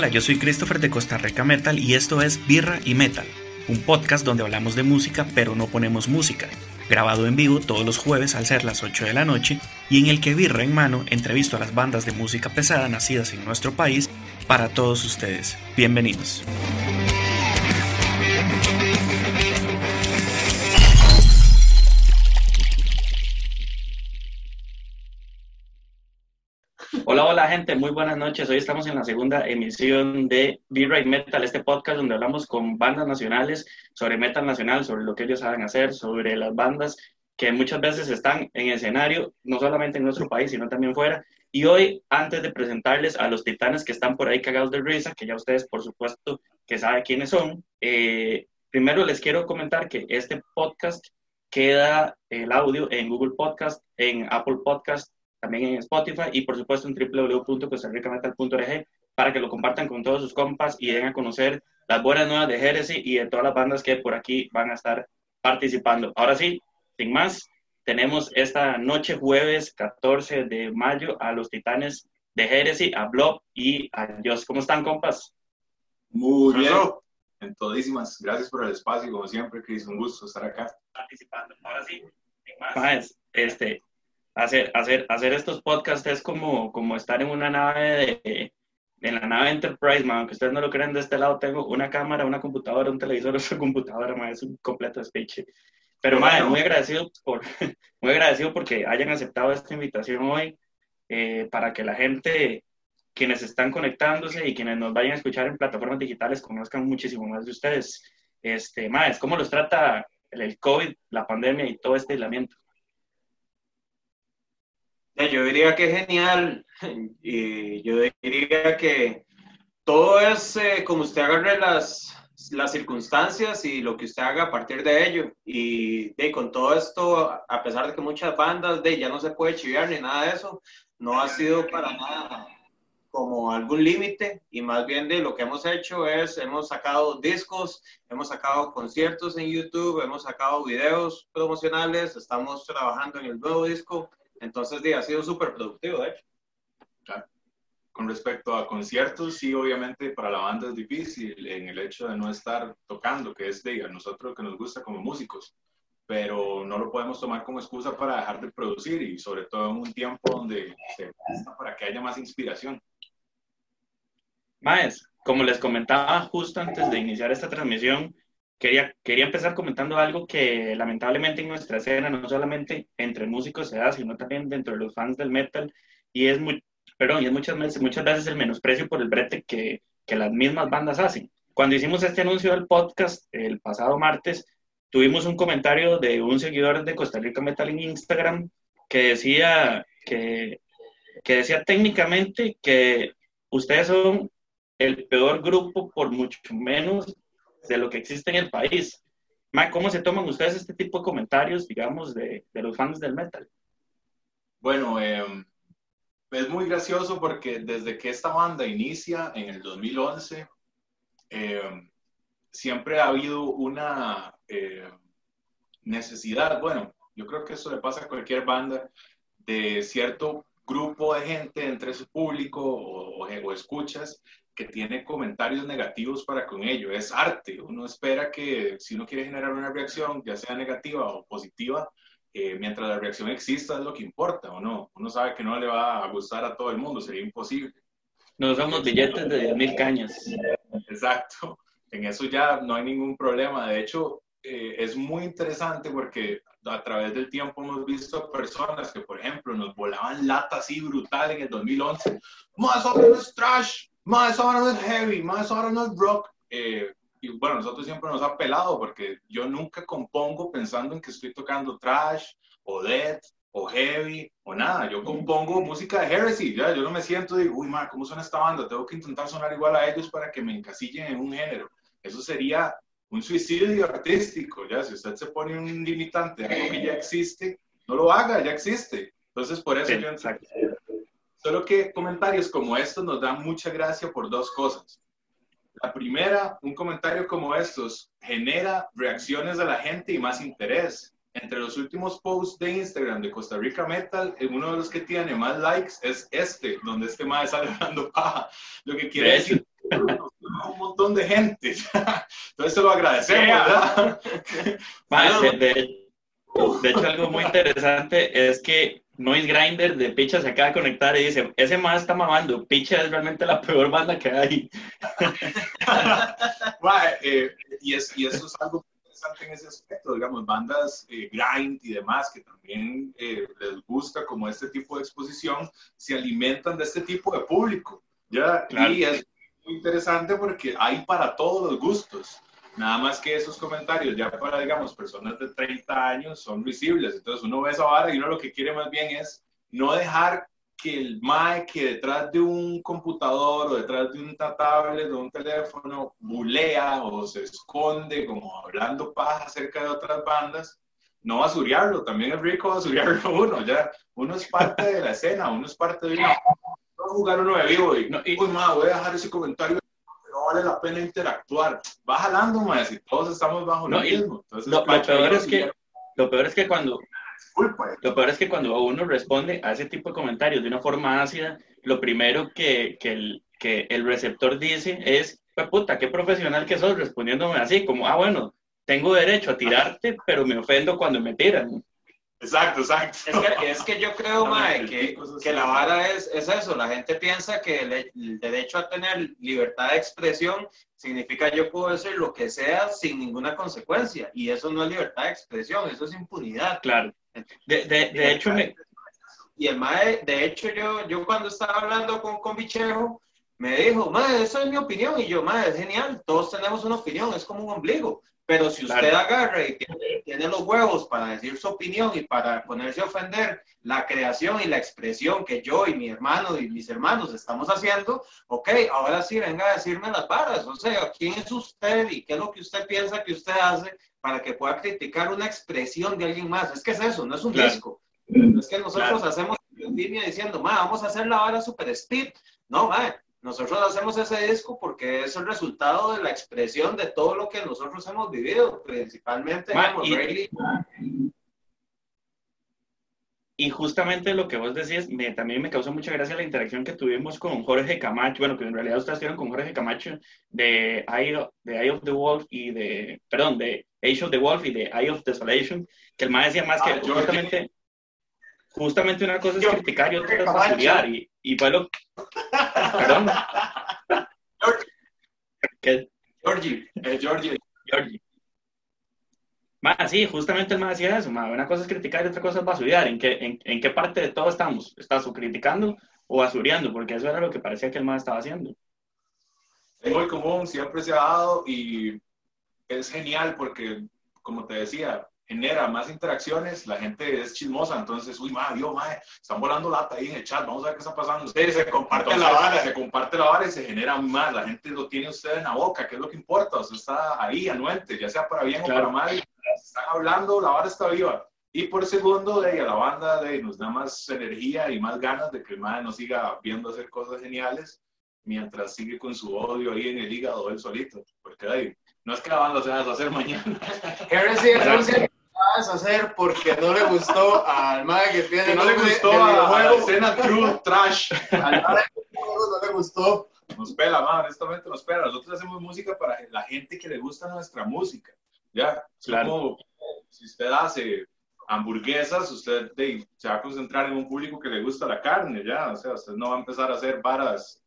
Hola, yo soy Christopher de Costa Rica Metal y esto es Birra y Metal, un podcast donde hablamos de música pero no ponemos música, grabado en vivo todos los jueves al ser las 8 de la noche y en el que Birra en mano entrevisto a las bandas de música pesada nacidas en nuestro país para todos ustedes. Bienvenidos. Gente, muy buenas noches. Hoy estamos en la segunda emisión de B-Right Metal, este podcast donde hablamos con bandas nacionales sobre metal nacional, sobre lo que ellos saben hacer, sobre las bandas que muchas veces están en escenario, no solamente en nuestro país, sino también fuera. Y hoy, antes de presentarles a los titanes que están por ahí cagados de risa, que ya ustedes por supuesto que saben quiénes son, eh, primero les quiero comentar que este podcast queda el audio en Google Podcast, en Apple Podcast, también en Spotify y por supuesto en www.costarricametal.org para que lo compartan con todos sus compas y den a conocer las buenas nuevas de Heresy y de todas las bandas que por aquí van a estar participando. Ahora sí, sin más, tenemos esta noche jueves 14 de mayo a los titanes de Heresy, a Blob y a Dios. ¿Cómo están, compas? Muy bien. En todísimas. Gracias por el espacio, como siempre, Chris. Un gusto estar acá. Participando. Ahora sí, sin más. este, hacer, hacer, hacer estos podcasts es como, como estar en una nave de, en la nave Enterprise, man, aunque ustedes no lo crean, de este lado tengo una cámara, una computadora, un televisor, otra computadora, man, es un completo speech. Pero, man, muy agradecido, por, muy agradecido porque hayan aceptado esta invitación hoy eh, para que la gente, quienes están conectándose y quienes nos vayan a escuchar en plataformas digitales, conozcan muchísimo más de ustedes. Este, más, ¿cómo los trata el, el COVID, la pandemia y todo este aislamiento? Yo diría que es genial y yo diría que todo es eh, como usted agarre las, las circunstancias y lo que usted haga a partir de ello. Y de, con todo esto, a pesar de que muchas bandas de ya no se puede chiviar ni nada de eso, no ha sido para nada como algún límite y más bien de lo que hemos hecho es, hemos sacado discos, hemos sacado conciertos en YouTube, hemos sacado videos promocionales, estamos trabajando en el nuevo disco entonces, ha sido súper productivo, de hecho. Con respecto a conciertos, sí, obviamente para la banda es difícil en el hecho de no estar tocando, que es de a nosotros que nos gusta como músicos, pero no lo podemos tomar como excusa para dejar de producir y sobre todo en un tiempo donde se para que haya más inspiración. Maes, como les comentaba justo antes de iniciar esta transmisión, Quería, quería empezar comentando algo que lamentablemente en nuestra escena, no solamente entre músicos se da, sino también dentro de los fans del metal, y es, muy, perdón, y es muchas, veces, muchas veces el menosprecio por el brete que, que las mismas bandas hacen. Cuando hicimos este anuncio del podcast el pasado martes, tuvimos un comentario de un seguidor de Costa Rica Metal en Instagram que decía que, que decía técnicamente que ustedes son el peor grupo por mucho menos de lo que existe en el país. ¿Cómo se toman ustedes este tipo de comentarios, digamos, de, de los fans del metal? Bueno, em, es muy gracioso porque desde que esta banda inicia en el 2011, em, siempre ha habido una em, necesidad, bueno, yo creo que eso le pasa a cualquier banda, de cierto grupo de gente entre su público o, o escuchas que tiene comentarios negativos para con ello. Es arte. Uno espera que si uno quiere generar una reacción, ya sea negativa o positiva, eh, mientras la reacción exista es lo que importa, ¿o no? Uno sabe que no le va a gustar a todo el mundo, sería imposible. Nos damos billetes de 10.000 cañas. Exacto. En eso ya no hay ningún problema. De hecho, eh, es muy interesante porque a través del tiempo hemos visto personas que, por ejemplo, nos volaban lata así brutal en el 2011. Más o menos trash, más ahora no es heavy, más ahora no es rock. Eh, y bueno, nosotros siempre nos ha pelado porque yo nunca compongo pensando en que estoy tocando trash o death o heavy o nada. Yo compongo música de heresy. Ya, yo no me siento de, uy, man, ¿cómo suena esta banda? Tengo que intentar sonar igual a ellos para que me encasillen en un género. Eso sería un suicidio artístico. Ya, si usted se pone un limitante a algo que ya existe, no lo haga, ya existe. Entonces, por eso yo Solo que comentarios como estos nos dan mucha gracia por dos cosas. La primera, un comentario como estos genera reacciones de la gente y más interés. Entre los últimos posts de Instagram de Costa Rica Metal, uno de los que tiene más likes es este, donde este más sale dando paja. Lo que quiere decir un montón de gente. Entonces se lo agradecemos. ¿verdad? de, de hecho, algo muy interesante es que Noise Grinder de Picha se acaba de conectar y dice, ese más está mamando, Picha es realmente la peor banda que hay. eh, y, es, y, eso es algo interesante en ese aspecto, digamos, bandas eh, grind y demás que también eh, les gusta como este tipo de exposición, se alimentan de este tipo de público, ¿ya? Y es muy interesante porque hay para todos los gustos. Nada más que esos comentarios ya para, digamos, personas de 30 años son visibles. Entonces uno ve esa vara y uno lo que quiere más bien es no dejar que el MAE que detrás de un computador o detrás de un tablet o un teléfono bulea o se esconde como hablando paja acerca de otras bandas, no basuriarlo. También es rico basuriarlo uno. Ya uno es parte de la escena, uno es parte de una... No jugar uno de vivo y, no, y uy, ma, voy a dejar ese comentario vale la pena interactuar. Va jalando, más y todos estamos bajo lo mismo. lo, peor es que, lo peor es que cuando... Lo peor es que cuando uno responde a ese tipo de comentarios de una forma ácida, lo primero que, que, el, que el receptor dice es, pues puta, qué profesional que sos respondiéndome así, como, ah, bueno, tengo derecho a tirarte, pero me ofendo cuando me tiran. Exacto, exacto. Es que, es que yo creo, Mae, que, que, la vara es, es, eso. La gente piensa que el, derecho a tener libertad de expresión significa yo puedo decir lo que sea sin ninguna consecuencia. Y eso no es libertad de expresión, eso es impunidad. Claro. De, de, de hecho, me... Y el Mae, de hecho, yo, yo cuando estaba hablando con, con Bichejo, me dijo, Mae, esa es mi opinión. Y yo, Mae, es genial, todos tenemos una opinión, es como un ombligo. Pero si usted agarra y tiene, los huevos para decir su opinión y para ponerse a ofender la creación y la expresión que yo y mi hermano y mis hermanos estamos haciendo, ok, ahora sí venga a decirme las varas. O sea, ¿quién es usted y qué es lo que usted piensa que usted hace para que pueda criticar una expresión de alguien más? Es que es eso, no es un disco. Es que nosotros hacemos en línea diciendo, ma, vamos a hacer la vara super speed. No, ma, nosotros hacemos ese disco porque es el resultado de la expresión de todo lo que nosotros hemos vivido, principalmente y, y, justamente lo que vos decías, me, también me causó mucha gracia la interacción que tuvimos con Jorge Camacho, bueno, que en realidad ustedes estuvieron con Jorge Camacho de Eye, de Eye of the Wolf y de, perdón, de Age of the Wolf y de Eye of Desolation, que el más decía más que ah, justamente justamente una cosa es criticar y otra es facilitar. Y, y fue lo. Perdón. ¿Qué? Georgie, eh, Georgie. Georgie. Más, sí, justamente el más decía eso. Más. Una cosa es criticar y otra cosa es basurear. ¿En qué, en, en qué parte de todo estamos? ¿Estás o criticando o basureando? Porque eso era lo que parecía que el más estaba haciendo. Es muy común, siempre se ha dado y es genial porque, como te decía, genera más interacciones, la gente es chismosa, entonces, uy, madre, Dios, madre, están volando lata ahí en el chat, vamos a ver qué está pasando. Ustedes se comparte la vara, se comparte la vara y se genera más, la gente lo tiene usted en la boca, ¿qué es lo que importa? Usted está ahí, anuente, ya sea para bien o para mal, están hablando, la vara está viva. Y por segundo, de a la banda de, nos da más energía y más ganas de que el madre nos siga viendo hacer cosas geniales, mientras sigue con su odio ahí en el hígado él solito, porque ahí, no es que la banda se va a deshacer mañana. vas a hacer porque no le gustó al madre que tiene. Que no le gustó a, la escena True Trash. al no le gustó. Nos pela, man, honestamente nos pela. Nosotros hacemos música para la gente que le gusta nuestra música. Ya, claro. si usted hace hamburguesas, usted se va a concentrar en un público que le gusta la carne, ya. O sea, usted no va a empezar a hacer varas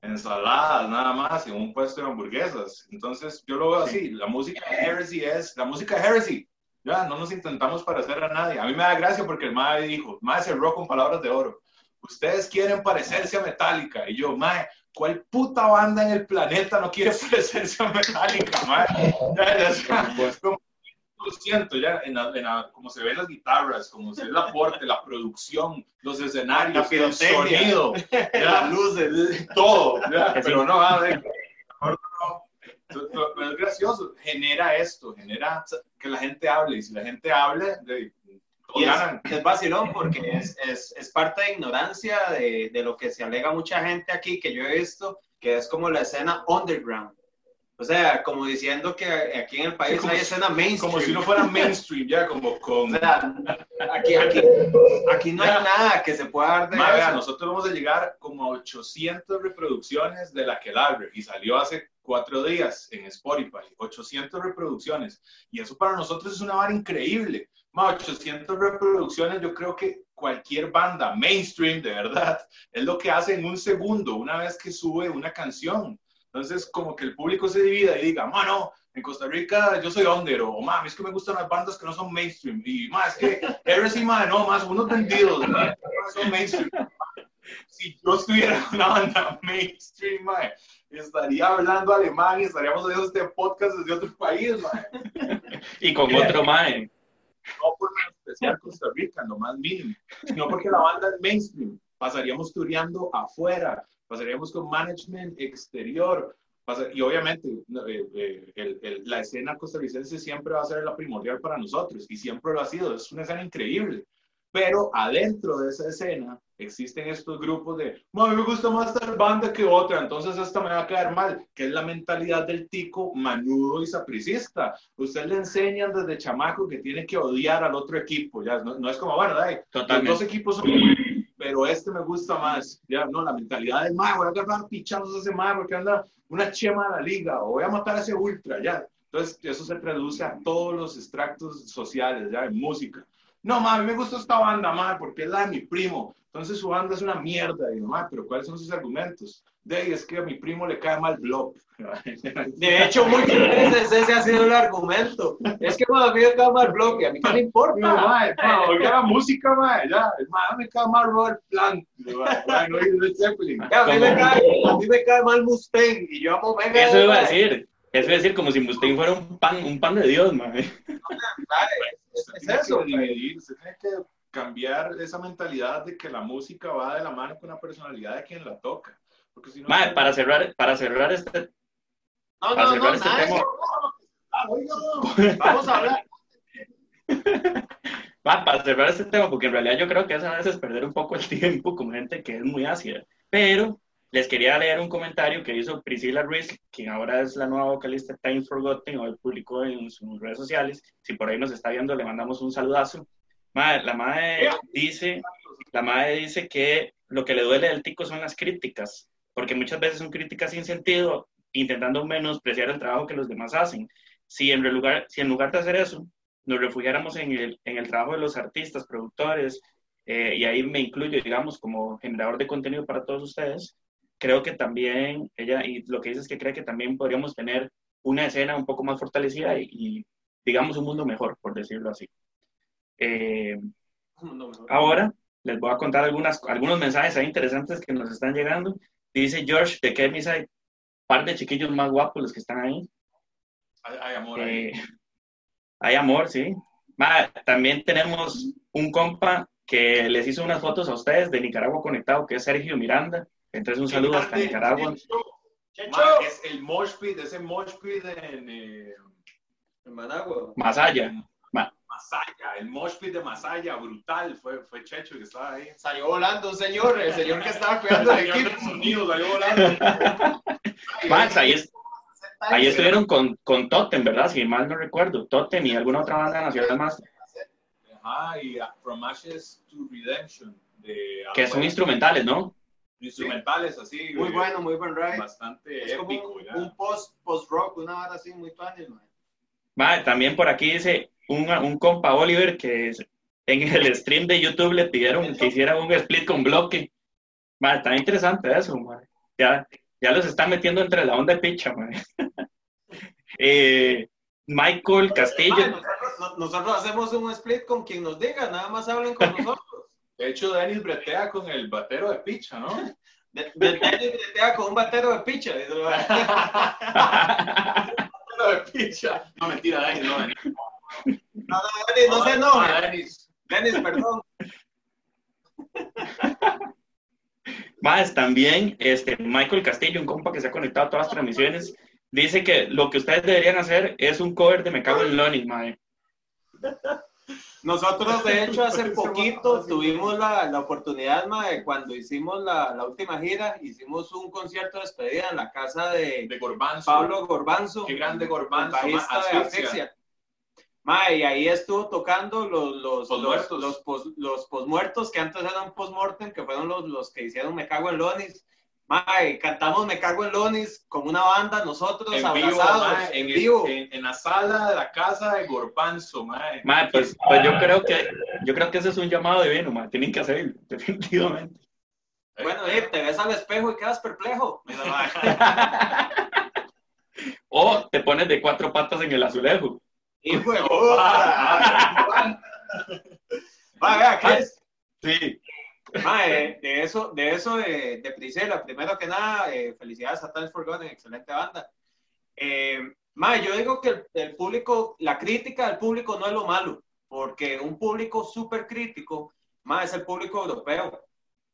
ensaladas nada más en un puesto de hamburguesas. Entonces, yo lo veo así, la música de Heresy es, la música de Heresy ya, no nos intentamos parecer a nadie. A mí me da gracia porque el MAE dijo, MAE cerró con palabras de oro. Ustedes quieren parecerse a Metallica. Y yo, MAE, ¿cuál puta banda en el planeta no quiere parecerse a Metallica, MAE? lo siento, ya, en como se ven las guitarras, como se ve el aporte, la producción, los escenarios, el sonido, las luces, todo, pero no, a ver, pero es gracioso, genera esto, genera que la gente hable, y si la gente hable, de, y es, vacilón porque es, es, es, parte de ignorancia de, de, lo que se alega mucha gente aquí que yo he visto, que es como la escena underground. O sea, como diciendo que aquí en el país como hay si- escena mainstream. Como si no fuera mainstream, ya, como con... O sea, aquí, aquí, aquí no hay nada que se pueda dar de eso. nosotros vamos a llegar como a 800 reproducciones de la que y salió hace cuatro días en Spotify. 800 reproducciones. Y eso para nosotros es una vara increíble. Ma, 800 reproducciones, yo creo que cualquier banda mainstream, de verdad, es lo que hace en un segundo, una vez que sube una canción. Entonces, como que el público se divida y diga, mano, en Costa Rica yo soy under, o mami, es que me gustan las bandas que no son mainstream, y más es que Heresy, madre, no, más unos vendidos, ma, no son mainstream. Si yo estuviera en una banda mainstream, mae, estaría hablando alemán y estaríamos haciendo este podcast desde otro país, mae. Y con otro mae. No por especial Costa Rica, lo más mínimo, sino porque la banda es mainstream. Pasaríamos tureando afuera, pasaríamos con management exterior. y obviamente eh, eh, el- el- la escena costarricense siempre va a ser la primordial para nosotros y siempre lo ha sido. Es una escena increíble. Pero adentro de esa escena existen estos grupos de, "Ma, a me gusta más tal banda que otra, entonces esta me va a quedar mal, que es la mentalidad del tico manudo y sapricista. Usted le enseñan desde chamaco que tiene que odiar al otro equipo, ya no, no es como, bueno, ay, los dos equipos son pero este me gusta más, ya, no, la mentalidad de, ma, voy a agarrar pichazos a ese ma porque anda una chema de la liga, o voy a matar a ese ultra, ya. Entonces, eso se traduce a todos los extractos sociales, ya, en música. No, ma, a mí me gusta esta banda, ma, porque es la de mi primo. Entonces su banda es una mierda. Y yo, ma, pero ¿cuáles son sus argumentos? De ahí es que a mi primo le cae mal Blob. De hecho, muchas veces ese ha sido el argumento. Es que cuando a mí me cae mal bloque, a mí qué me No, importa. ma, ma, oiga la música, ma, ya. Ma, me cae mal Robert Plant. Ma, ma, no Zeppelin. A mí, me cae, a mí me cae mal Mustang y yo amo Mega. Eso iba a decir. Eso iba a decir como si Mustaine fuera un pan, un pan de Dios, mae. Es, Usted es tiene eso. que dividir, usted tiene que cambiar esa mentalidad de que la música va de la mano con la personalidad de quien la toca. Porque si no, Mae, para cerrar, para cerrar este, No, para no, cerrar no, este nada. tema, Ah, oiga, Vamos a hablar. Va, para cerrar este tema, porque en realidad yo creo que es a veces perder un poco el tiempo con gente que es muy ácida. Pero les quería leer un comentario que hizo Priscilla Risk, quien ahora es la nueva vocalista de Time Forgotten, hoy publicó en sus redes sociales. Si por ahí nos está viendo, le mandamos un saludazo. Mae, la madre dice, la madre dice que lo que le duele del tico son las críticas, porque muchas veces son críticas sin sentido, intentando menospreciar el trabajo que los demás hacen. Si en lugar, si en lugar de hacer eso, nos refugiáramos en el, en el trabajo de los artistas, productores, eh, y ahí me incluyo, digamos, como generador de contenido para todos ustedes, creo que también ella, y lo que dice es que cree que también podríamos tener una escena un poco más fortalecida y, y digamos, un mundo mejor, por decirlo así. Eh, ahora les voy a contar algunas, algunos mensajes ahí interesantes que nos están llegando. Dice George de Chemiside, par de chiquillos más guapos los que están ahí. Hay, hay amor ahí. Eh, hay amor, sí. Ma, también tenemos un compa que les hizo unas fotos a ustedes de Nicaragua conectado, que es Sergio Miranda. Entonces un saludo hasta Nicaragua. Ma, es el mosh pit, ese mosh pit en eh, En Managua. Más allá. Ma- Masaya, el mosh pit de Masaya, brutal. Fue, fue Checho que estaba ahí. Salió volando un señor, el señor que estaba cuidando el equipo. sonido, salió volando. Max, ahí, es- ahí estuvieron con, con Totem, ¿verdad? Si mal no recuerdo. Totem y alguna otra banda nacional más, Ajá, y uh, From Ashes to Redemption. De, que son instrumentales, ¿no? instrumentales así. Muy eh, bueno, muy buen ride. Bastante Es como épico. un, ya. un post, post rock, una hora así muy man. Ma, también por aquí dice un, un compa Oliver que en el stream de YouTube le pidieron que hiciera un split con bloque. Ma, está interesante eso, ma. Ya, ya los están metiendo entre la onda de picha, ma. Eh, Michael Castillo. Man, nosotros, no- nosotros hacemos un split con quien nos diga, nada más hablen con nosotros. De hecho, Denis bretea con el batero de picha, ¿no? De, de, de- de- con un batero de picha. Batero de picha. No, mentira, Denis, no, Denis. No, no, no se enoje. Denis. Denis, perdón. Más también, este, Michael Castillo, un compa que se ha conectado a todas las transmisiones, dice que lo que ustedes deberían hacer es un cover de Me Cago en Lonnie, madre. Nosotros, de hecho, hace poquito tuvimos la, la oportunidad, mae, cuando hicimos la, la, última gira, hicimos un concierto de despedida en la casa de, de Gorbanzo. Pablo Gorbanzo. Qué grande Gorbanzo. Bajista de Asfixia. Mae, y ahí estuvo tocando los, los, los, los, pos, los posmuertos, que antes eran postmortem, que fueron los, los que hicieron Me Cago en Lonis. Mae, cantamos Me Cago en Lonis con una banda, nosotros en abrazados, vivo, mae, en, vivo. En, en, la sala de la casa de Gorbanzo, mae. mae pues, pues, yo creo que yo creo que ese es un llamado divino, mae. Tienen que hacerlo, definitivamente. Bueno, eh, te ves al espejo y quedas perplejo. o te pones de cuatro patas en el azulejo. Y juego. Va, vea, Chris. Sí. Mae, de eso, de eso de, de Priscila, primero que nada, eh, felicidades a Thanks for God, excelente banda. Eh, mae, yo digo que el, el, público, la crítica del público no es lo malo, porque un público súper crítico, mae, es el público europeo.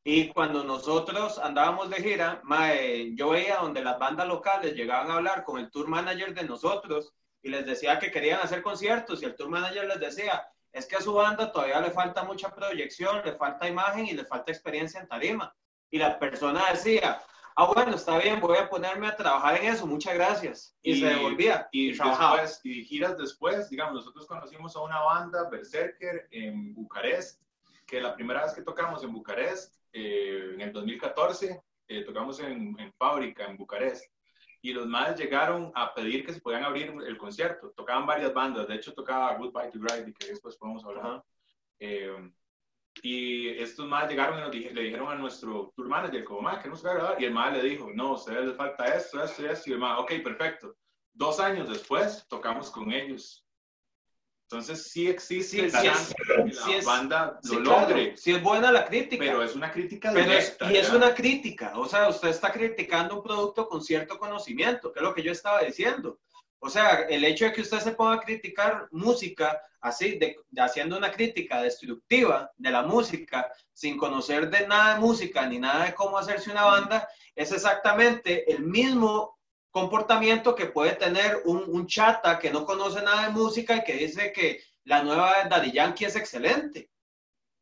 Y cuando nosotros andábamos de gira, mae, yo veía donde las bandas locales llegaban a hablar con el tour manager de nosotros y les decía que querían hacer conciertos y el tour manager les decía, es que a su banda todavía le falta mucha proyección, le falta imagen y le falta experiencia en tarima. Y la persona decía, ah, bueno, está bien, voy a ponerme a trabajar en eso, muchas gracias. Y, y se devolvía. Y, y después, y giras después, digamos, nosotros conocimos a una banda, Berserker, en Bucarest, que la primera vez que tocamos en Bucarest, eh, en el 2014, eh, tocamos en, en Fábrica, en Bucarest y los más llegaron a pedir que se podían abrir el concierto. Tocaban varias bandas, de hecho tocaba Goodbye to Gravity, que después podemos hablar. Eh, y estos más llegaron y nos dije, le dijeron a nuestro tour manager, como, más que no se grabar. Y el más le dijo, no, a ustedes les falta esto, esto y esto. Y el más, ok, perfecto. Dos años después, tocamos con ellos. Entonces sí existe sí, la sí chance que la banda lo claro, logre. Sí es buena la crítica. Pero es una crítica pero directa. Es, y es una crítica. O sea, usted está criticando un producto con cierto conocimiento, que es lo que yo estaba diciendo. O sea, el hecho de que usted se ponga a criticar música así, de, de, haciendo una crítica destructiva de la música, sin conocer de nada de música ni nada de cómo hacerse una banda, es exactamente el mismo comportamiento que puede tener un, un, chata que no conoce nada de música y que dice que la nueva Daddy Yankee es excelente.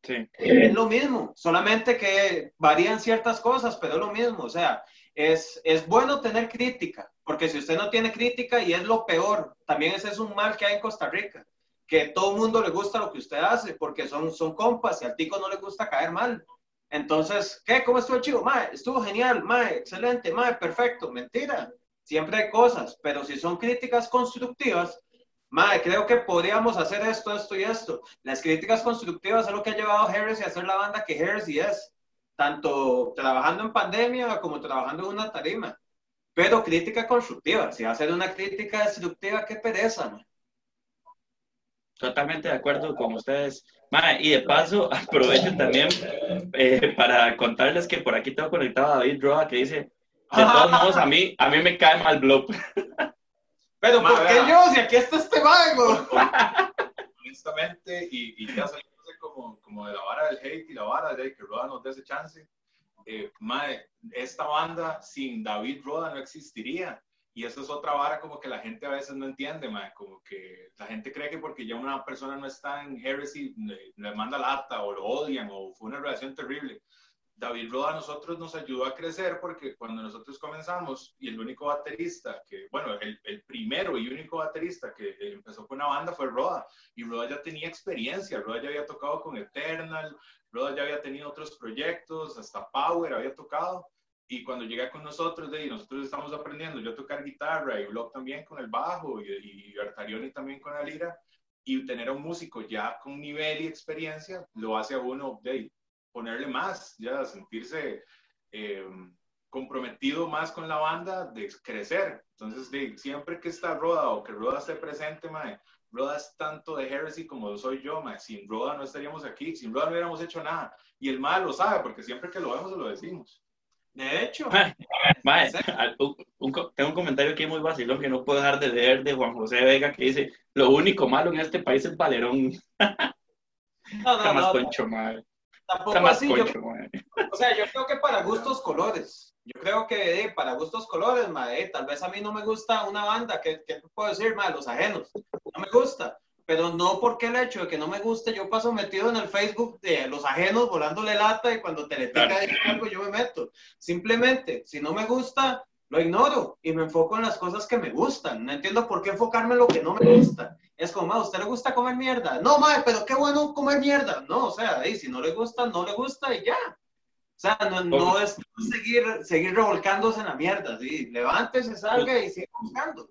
Sí. Es lo mismo, solamente que varían ciertas cosas, pero es lo mismo. O sea, es, es bueno tener crítica, porque si usted no tiene crítica y es lo peor, también ese es un mal que hay en Costa Rica, que todo el mundo le gusta lo que usted hace, porque son, son compas y al tico no le gusta caer mal. Entonces, ¿qué? ¿Cómo estuvo chido? Mae, estuvo genial, mae, excelente, mae, perfecto. Mentira siempre hay cosas, pero si son críticas constructivas, madre, creo que podríamos hacer esto, esto y esto. Las críticas constructivas es lo que ha llevado a Harris a hacer la banda que Harris y es, tanto trabajando en pandemia como trabajando en una tarima. Pero crítica constructiva, si ser una crítica destructiva, qué pereza, man. Totalmente de acuerdo con ustedes. Madre, y de paso, aprovecho también eh, para contarles que por aquí tengo conectado a David Roa que dice, de todos modos, a mí, a mí me cae mal Blob. Pero ¿por qué yo? Si aquí está este vago. Honestamente, y, y ya saliéndose como, como de la vara del hate y la vara de que Roda nos dé ese chance, eh, madre, esta banda sin David Roda no existiría. Y eso es otra vara como que la gente a veces no entiende, madre. como que la gente cree que porque ya una persona no está en Heresy, le, le manda lata o lo odian o fue una relación terrible. David Roda a nosotros nos ayudó a crecer porque cuando nosotros comenzamos y el único baterista que, bueno, el, el, primero y único baterista que empezó con una banda fue Roda y Roda ya tenía experiencia, Roda ya había tocado con Eternal, Roda ya había tenido otros proyectos, hasta Power había tocado. Y cuando llega con nosotros, de, nosotros estamos aprendiendo, yo tocar guitarra y Block también con el bajo y, y Artarioni también con la lira. Y tener a un músico ya con nivel y experiencia lo hace a uno de ponerle más, ya sentirse eh, comprometido más con la banda, de crecer. Entonces, de, siempre que está Roda o que Roda esté presente, mae, Roda es tanto de Heresy como lo soy yo, mae. sin Roda no estaríamos aquí, sin Roda no hubiéramos hecho nada. Y el mal lo sabe, porque siempre que lo vemos se lo decimos. De hecho. Mae, mae, un, un, tengo un comentario aquí muy vacilón que no puedo dejar de leer de Juan José Vega que dice, lo único malo en este país es Valerón. No, no, más no, concho, madre. Tampoco así. Yo, o sea, yo creo que para gustos colores. Yo creo que eh, para gustos colores, madre, tal vez a mí no me gusta una banda, ¿qué, qué puedo decir, madre? Los ajenos. No me gusta. pero no porque el hecho de que no me guste, yo paso metido en el Facebook de los ajenos volándole lata y cuando te le pica algo yo me meto. Simplemente, si no me gusta, lo ignoro y me enfoco en las cosas que me gustan. No entiendo por qué enfocarme en lo que no me gusta. Es como, ¿a usted le gusta comer mierda? No, madre, pero qué bueno comer mierda. No, o sea, si no le gusta, no le gusta y ya. O sea, no, no es seguir, seguir revolcándose en la mierda. ¿sí? Levántese, salga y siga buscando.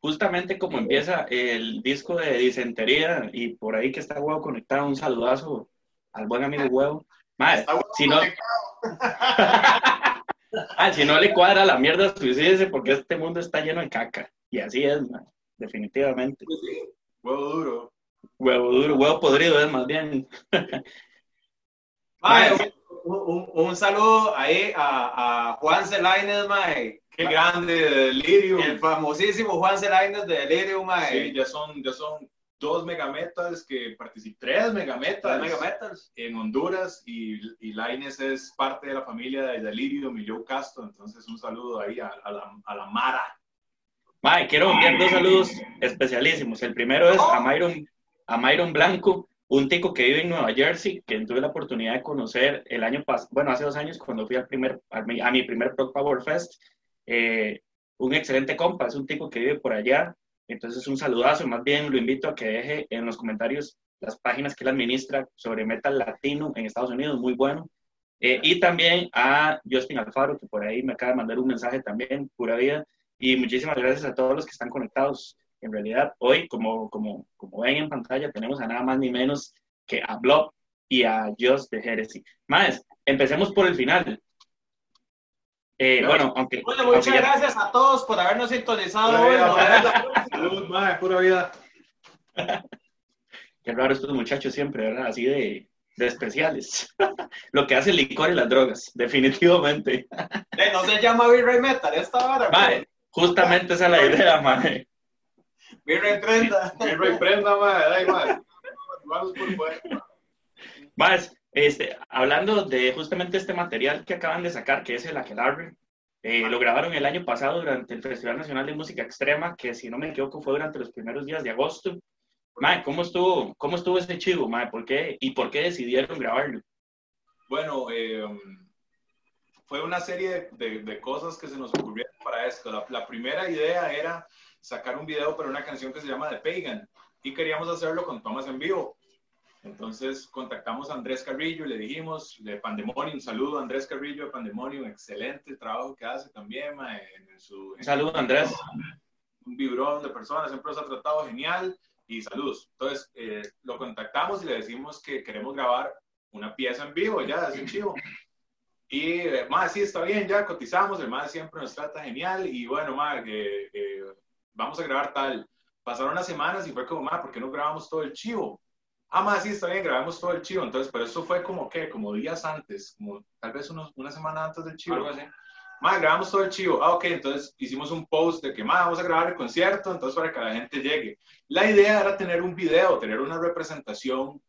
Justamente como empieza el disco de Disentería y por ahí que está Huevo conectado, un saludazo al buen amigo Huevo. Madre, si no... Ah, si no le cuadra la mierda, suicídese porque este mundo está lleno de caca. Y así es, definitivamente. Pues huevo duro. Huevo duro, huevo podrido es más bien. un, saludo ahí a, Juan Celaines, mae. Qué grande de Delirium. El famosísimo Juan Celaines de Delirium, mae. Sí, ya son, ya son dos megametas que participan, tres megametas, megametas en Honduras y, y Laines es parte de la familia de Delirium y Joe Castro, entonces un saludo ahí a, la, a la, Mara. Mae, quiero enviar dos saludos especialísimos. El primero es a Myron, a Myron Blanco, un tico que vive en Nueva Jersey, que tuve la oportunidad de conocer el año pasado, bueno, hace dos años cuando fui al primer, a mi, a mi primer Pro Power Fest. Eh, un excelente compa, es un tico que vive por allá, entonces, un saludazo. Más bien lo invito a que deje en los comentarios las páginas que él administra sobre metal latino en Estados Unidos, muy bueno. Eh, y también a Justin Alfaro, que por ahí me acaba de mandar un mensaje también, pura vida. Y muchísimas gracias a todos los que están conectados. En realidad, hoy, como, como, como ven en pantalla, tenemos a nada más ni menos que a Blob y a Just de Heresy. Más, empecemos por el final. Eh, bueno, aunque. Bueno, muchas gracias a todos por habernos sintonizado hoy. Salud, madre, pura vida. Qué raro estos muchachos siempre, ¿verdad? Así de, de especiales. Lo que hace el licor y las drogas, definitivamente. Eh, no se llama V-Ray Metal esta hora. Mae, justamente esa es la idea, mae. V-Ray prenda. V-Ray prenda, mae. Ay, Vamos por Más, este, hablando de justamente este material que acaban de sacar, que es el Aquelarre, eh, lo grabaron el año pasado durante el Festival Nacional de Música Extrema, que si no me equivoco fue durante los primeros días de agosto. Mae, ¿cómo estuvo, cómo estuvo ese chivo, mae? ¿Por qué? ¿Y por qué decidieron grabarlo? Bueno, eh, fue una serie de, de, cosas que se nos ocurrieron para esto. La, la, primera idea era sacar un video para una canción que se llama The Pagan y queríamos hacerlo con tomas en vivo. Entonces contactamos a Andrés Carrillo y le dijimos, de Pandemonio, un saludo a Andrés Carrillo de Pandemonio, excelente trabajo que hace también. en su, un saludo Andrés. Un vibrón de personas, siempre nos ha tratado genial y saludos. Entonces eh, lo contactamos y le decimos que queremos grabar una pieza en vivo, ya, es un chivo. Y eh, más, sí, está bien, ya cotizamos, el más siempre nos trata genial y bueno, más, eh, vamos a grabar tal. Pasaron las semanas y fue como, más, ¿por qué no grabamos todo el chivo? Ah, más sí, está bien, grabamos todo el chivo. Entonces, pero eso fue como que, como días antes, como tal vez unos, una semana antes del chivo. Algo así. Más, grabamos todo el chivo. Ah, ok, entonces hicimos un post de que, más, vamos a grabar el concierto, entonces para que la gente llegue. La idea era tener un video, tener una representación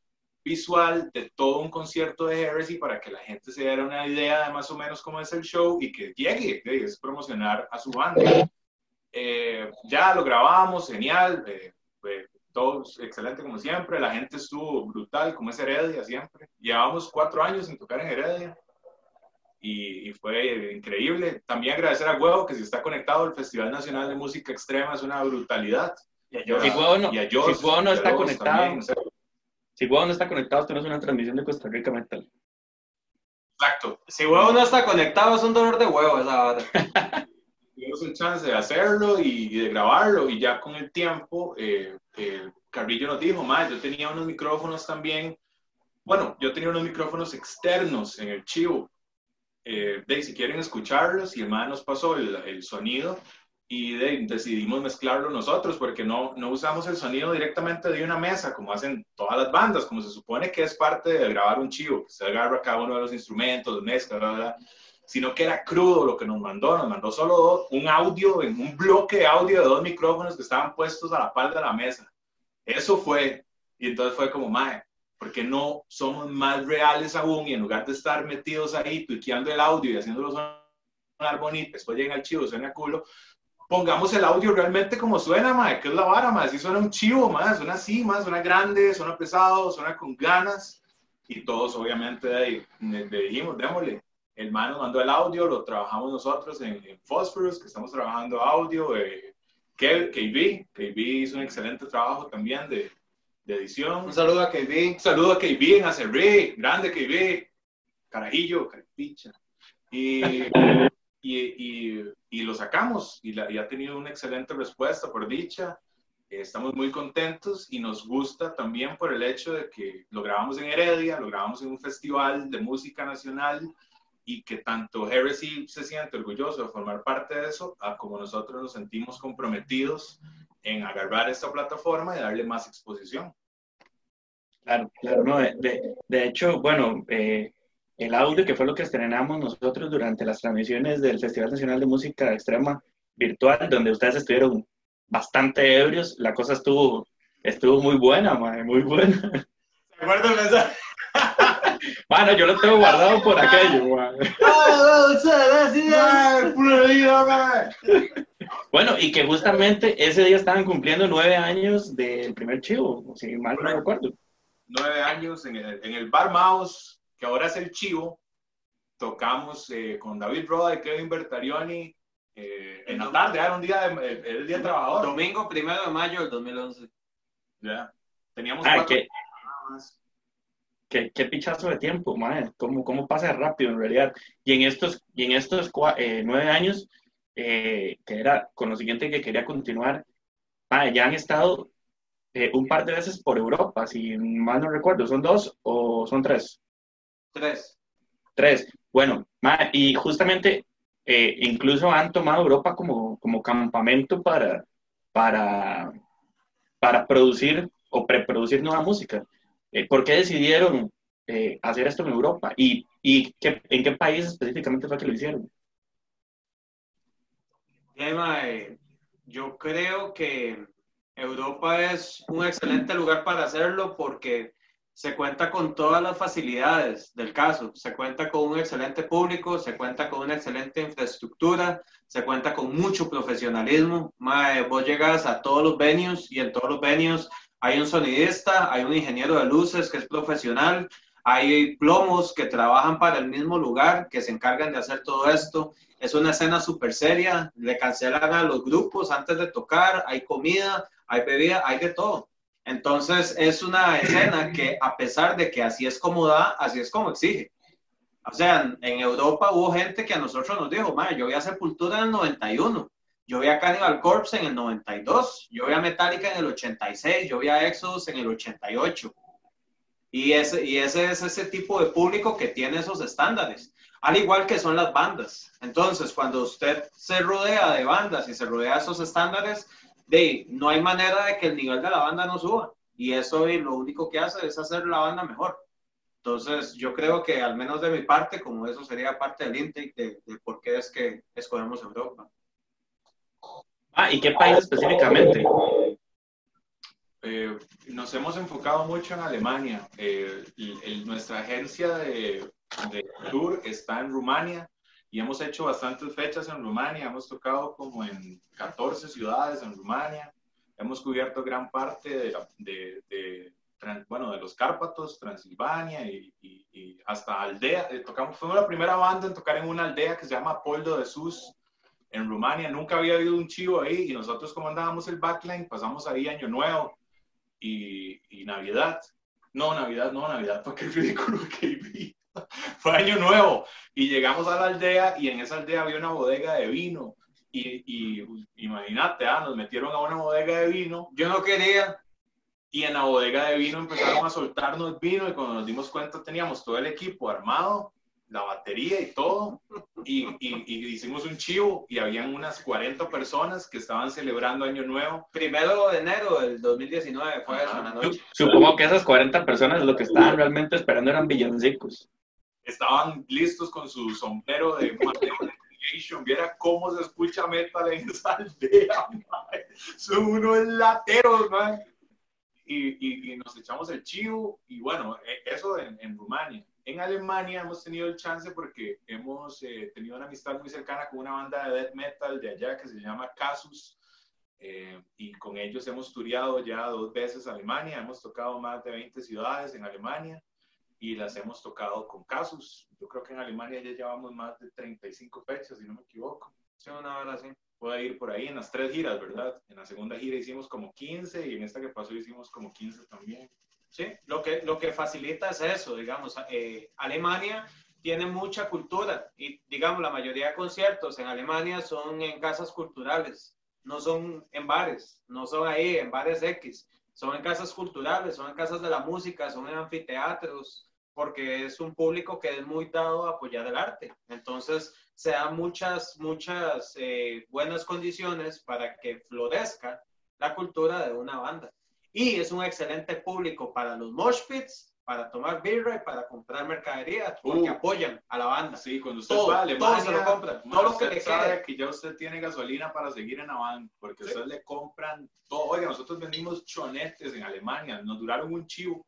visual de todo un concierto de Heresy para que la gente se diera una idea de más o menos cómo es el show y que llegue, es promocionar a su banda. Eh, ya lo grabamos, genial. Eh, todo excelente como siempre, la gente estuvo brutal, como es Heredia siempre. Llevamos cuatro años sin tocar en Heredia y, fue increíble. También agradecer a Huevo que si está conectado al Festival Nacional de Música Extrema es una brutalidad. Y a si Huevo no, si Huevo no está conectado, si Huevo no está conectado, esto no es una transmisión de Costa Rica Metal. Exacto. Si Huevo no está conectado es un dolor de huevo esa hora. tuvimos el chance de hacerlo y, de grabarlo y ya con el tiempo eh, eh, Carrillo nos dijo, más yo tenía unos micrófonos también, bueno, yo tenía unos micrófonos externos en el chivo, eh, de si quieren escucharlos y el nos pasó el, el sonido y de, decidimos mezclarlo nosotros porque no, no usamos el sonido directamente de una mesa como hacen todas las bandas, como se supone que es parte de grabar un chivo, se agarra cada uno de los instrumentos, mezcla, bla, bla, sino que era crudo lo que nos mandó. Nos mandó solo un audio, un bloque de audio de dos micrófonos que estaban puestos a la par de la mesa. Eso fue. Y entonces fue como, mae, porque no somos más reales aún? Y en lugar de estar metidos ahí, tuiteando el audio y haciéndolo sonar bonito, después llega el chivo, suena culo, pongamos el audio realmente como suena, mae, que es la vara, mae, si suena un chivo, mae, suena así, mae, suena grande, suena pesado, suena con ganas, y todos obviamente ahí le, dijimos, démosle, el man nos mandó el audio, lo trabajamos nosotros en, Phosphorus, que estamos trabajando audio, eh, KB, KB hizo un excelente trabajo también de, de edición. Un saludo a KB. Un saludo a KB en Acerri, grande KB, carajillo, carapicha. Y, y, y, lo sacamos y, la, y, ha tenido una excelente respuesta por dicha. Estamos muy contentos y nos gusta también por el hecho de que lo grabamos en Heredia, lo grabamos en un festival de música nacional y que tanto Heresy se siente orgulloso de formar parte de eso, como nosotros nos sentimos comprometidos en agarrar esta plataforma y darle más exposición. Claro, claro, no, de, de, hecho, bueno, eh, el audio que fue lo que estrenamos nosotros durante las transmisiones del Festival Nacional de Música Extrema Virtual, donde ustedes estuvieron bastante ebrios, la cosa estuvo, estuvo muy buena, muy buena. ¿Se acuerdan de Bueno, yo lo tengo guardado por aquello, Bueno, y que justamente ese día estaban cumpliendo nueve años del primer chivo, si mal no recuerdo. Nueve años en el, en el Bar Mouse, que ahora es el chivo. Tocamos eh, con David Roda y Kevin Bertarioni eh, en la tarde, era un día, de, el, día de trabajador. Domingo primero de mayo del 2011. Ya. Teníamos ah, cuatro más qué, qué pichazo de tiempo, madre, cómo, cómo pasa rápido en realidad. Y en estos, y en estos eh, nueve años, eh, que era con lo siguiente que quería continuar, madre, ya han estado eh, un par de veces por Europa, si mal no recuerdo, ¿son dos o son tres? Tres. Tres. Bueno, madre, y justamente incluso han tomado Europa como, como campamento para, para, para producir o preproducir nueva música. Eh, ¿Por qué decidieron eh, hacer esto en Europa? ¿Y, y qué, en qué país específicamente fue que lo hicieron? Eh, yo creo que Europa es un excelente lugar para hacerlo porque se cuenta con todas las facilidades del caso. Se cuenta con un excelente público, se cuenta con una excelente infraestructura, se cuenta con mucho profesionalismo. vos llegas a todos los venues y en todos los venues hay un sonidista, hay un ingeniero de luces que es profesional, hay plomos que trabajan para el mismo lugar, que se encargan de hacer todo esto. Es una escena súper seria, le cancelan a los grupos antes de tocar, hay comida, hay bebida, hay de todo. Entonces es una escena que a pesar de que así es como da, así es como exige. O sea, en Europa hubo gente que a nosotros nos dijo, yo voy a Sepultura en el 91 yo vi a Cannibal Corpse en el 92, yo vi a Metallica en el 86, yo vi a Exodus en el 88. Y ese, y ese es ese tipo de público que tiene esos estándares, al igual que son las bandas. Entonces, cuando usted se rodea de bandas y se rodea de esos estándares, de, no hay manera de que el nivel de la banda no suba. Y eso lo único que hace es hacer la banda mejor. Entonces, yo creo que al menos de mi parte, como eso sería parte del intake de, de por qué es que escogemos Europa. Ah, ¿y qué país específicamente? Eh, nos hemos enfocado mucho en Alemania. Eh, nuestra agencia de, tour está en Rumania y hemos hecho bastantes fechas en Rumania. Hemos tocado como en 14 ciudades en Rumania. Hemos cubierto gran parte de, bueno, de los Cárpatos, Transilvania y, hasta aldea. Eh, tocamos, fuimos la primera banda en tocar en una aldea que se llama Poldo de Sus, en Rumania. Nunca había habido un chivo ahí y nosotros como andábamos el backline, pasamos ahí Año Nuevo y, y Navidad. No, Navidad, no, Navidad, porque el ridículo que vi. Fue Año Nuevo y llegamos a la aldea y en esa aldea había una bodega de vino. Y, y imagínate, ah, nos metieron a una bodega de vino. Yo no quería. Y en la bodega de vino empezaron a soltarnos vino y cuando nos dimos cuenta teníamos todo el equipo armado la batería y todo, y, y, hicimos un chivo y habían unas 40 personas que estaban celebrando Año Nuevo. Primero de enero del 2019 fue eso, una noche. Supongo que esas 40 personas lo que estaban realmente esperando eran villancicos. Estaban listos con su sombrero de Viera cómo se escucha metal en esa aldea, son unos lateros, man. Y, y, nos echamos el chivo, y bueno, e, eso en, en Rumania En Alemania hemos tenido el chance porque hemos eh, tenido una amistad muy cercana con una banda de death metal de allá que se llama Casus. Eh, y con ellos hemos tureado ya dos veces Alemania, hemos tocado más de 20 ciudades en Alemania y las hemos tocado con Casus. Yo creo que en Alemania ya llevamos más de 35 fechas, si no me equivoco. Sí, una hora así. Puede ir por ahí en las tres giras, ¿verdad? En la segunda gira hicimos como 15 y en esta que pasó hicimos como 15 también. Sí, lo que, lo que facilita es eso, digamos, eh, Alemania tiene mucha cultura y, digamos, la mayoría de conciertos en Alemania son en casas culturales, no son en bares, no son ahí en bares X, son en casas culturales, son en casas de la música, son en anfiteatros, porque es un público que es muy dado a apoyar el arte. Entonces, se dan muchas, muchas eh, buenas condiciones para que florezca la cultura de una banda. Y es un excelente público para los mosh pits, para tomar birra y para comprar mercadería, porque uh. apoyan a la banda. Sí, cuando usted todo, va a Alemania, todo se lo compran. Todo lo que le sabe que ya usted tiene gasolina para seguir en la banda, porque ¿Sí? usted le compran todo. Oiga, nosotros vendimos chonetes en Alemania, nos duraron un chivo.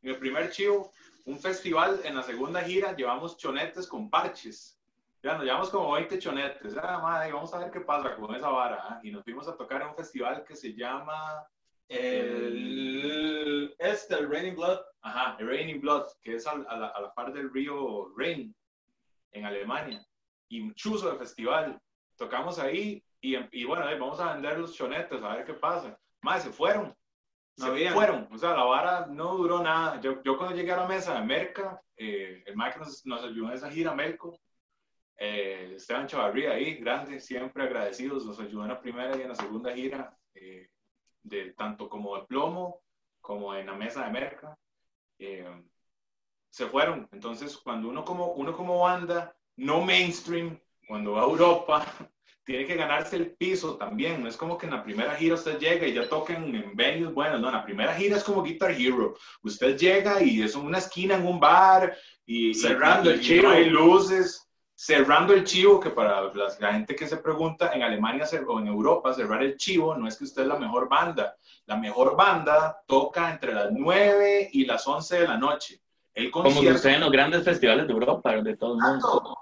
En el primer chivo, un festival, en la segunda gira, llevamos chonetes con parches. Ya nos llevamos como 20 chonetes. Ah, madre, vamos a ver qué pasa con esa vara. ¿ah? Y nos fuimos a tocar en un festival que se llama el, este, el Raining Blood, ajá, el Raining Blood, que es a, la, a, la, par del río Rhein, en Alemania, y un chuzo de festival. Tocamos ahí y, y bueno, vamos a vender los chonetes, a ver qué pasa. Más, se fueron. Se no fueron, o sea, la vara no duró nada. Yo, yo cuando llegué a la mesa de Merca, eh, el Mike nos, nos ayudó en esa gira, Merco, eh, Esteban Chavarría ahí, grande, siempre agradecidos, nos ayudó en la primera y en la segunda gira. Eh, de, tanto como de plomo como en la mesa de merca, eh, se fueron. Entonces, cuando uno como, uno como banda, no mainstream, cuando va a Europa, tiene que ganarse el piso también. No es como que en la primera gira usted llega y ya toquen en venues bueno no, en la primera gira es como Guitar Hero. Usted llega y es una esquina en un bar y cerrando el chivo. hay luces cerrando el chivo, que para la, gente que se pregunta, en Alemania o en Europa, cerrar el chivo no es que usted es la mejor banda. La mejor banda toca entre las 9 y las 11 de la noche. El Como usted en los grandes festivales de Europa, de todo el mundo.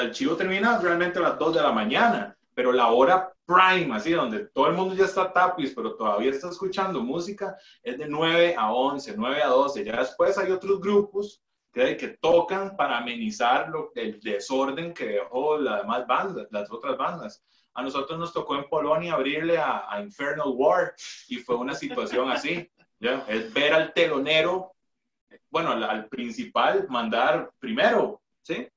el chivo termina realmente a las 2 de la mañana, pero la hora prime, así, donde todo el mundo ya está tapis, pero todavía está escuchando música, es de 9 a 11, 9 a 12. Ya después hay otros grupos que tocan para amenizar lo, el desorden que dejó las demás bandas, las otras bandas. A nosotros nos tocó en Polonia abrirle a, Infernal War y fue una situación así. ¿ya? Es ver al telonero, bueno, al, principal, mandar primero. ¿sí?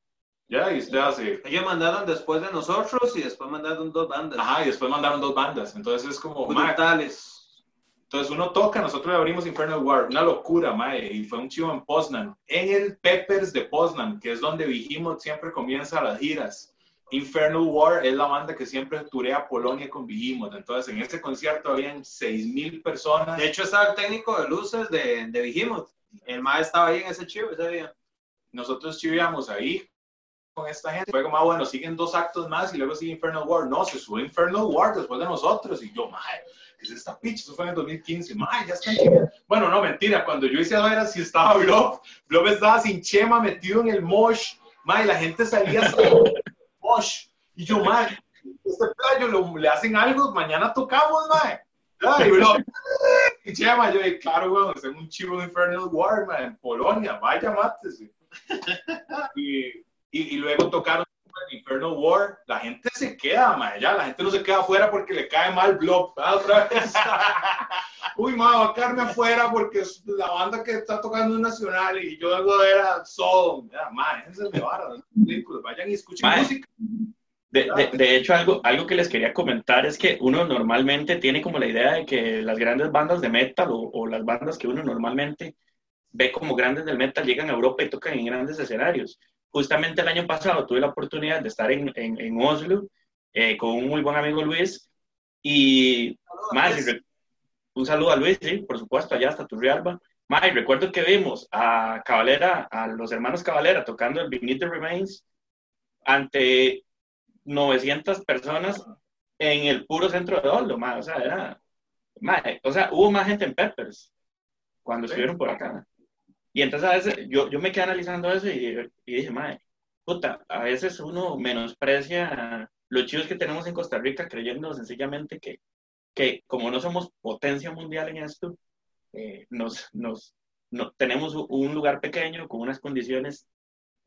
Ya, y usted hace... Ellos mandaron después de nosotros y después mandaron dos bandas. Ajá, y después mandaron dos bandas. Entonces es como... Brutales. Entonces uno toca, nosotros le abrimos Infernal War, una locura, mae, y fue un chivo en Poznan, en el Peppers de Poznan, que es donde Vigimot siempre comienza las giras. Infernal War es la banda que siempre turea Polonia con Vigimot. Entonces, en este concierto habían 6.000 personas. De hecho, estaba el técnico de luces de, de Vigimot. El mae estaba ahí en ese chivo ese día. Nosotros chiviamos ahí con esta gente. Fue como, ah, bueno, siguen dos actos más y luego sigue Infernal War. No, se sube Infernal War después de nosotros. Y yo, mae, es esta? Eso fue en el 2015. Mae, ya está Bueno, no, mentira. Cuando yo hice a ver si estaba Blob, Blob estaba sin chema metido en el mosh. Mae, la gente salía así, mosh. Y yo, mae, este playo lo, le hacen algo, mañana tocamos, mae. Y Blob, y chema, yo, claro, bueno, es un chivo de Infernal War, mae, en Polonia, vaya, mátese. y y, luego tocaron Infernal War, la gente se queda, man, ya, la gente no se queda afuera porque le cae mal Blob, otra vez. Uy, ma, va a quedarme afuera porque es la banda que está tocando es nacional y yo vengo de ver a Sodom, ya, man, es de vara, vayan y escuchen música. De, de, de, hecho, algo, algo que les quería comentar es que uno normalmente tiene como la idea de que las grandes bandas de metal o, o las bandas que uno normalmente ve como grandes del metal llegan a Europa y tocan en grandes escenarios justamente el año pasado tuve la oportunidad de estar en, en, Oslo eh, con un muy buen amigo Luis y más, un saludo a Luis, sí, por supuesto, allá hasta Turrialba. Más, recuerdo que vimos a Cabalera, a los hermanos Cabalera tocando el Beneath the Remains ante 900 personas en el puro centro de Oslo, más, o sea, era, o sea, hubo más gente en Peppers cuando estuvieron por acá. Y entonces a veces yo, yo me quedé analizando eso y, y dije, madre, puta, a veces uno menosprecia los chivos que tenemos en Costa Rica creyendo sencillamente que, que como no somos potencia mundial en esto, eh, nos, nos, no, tenemos un lugar pequeño con unas condiciones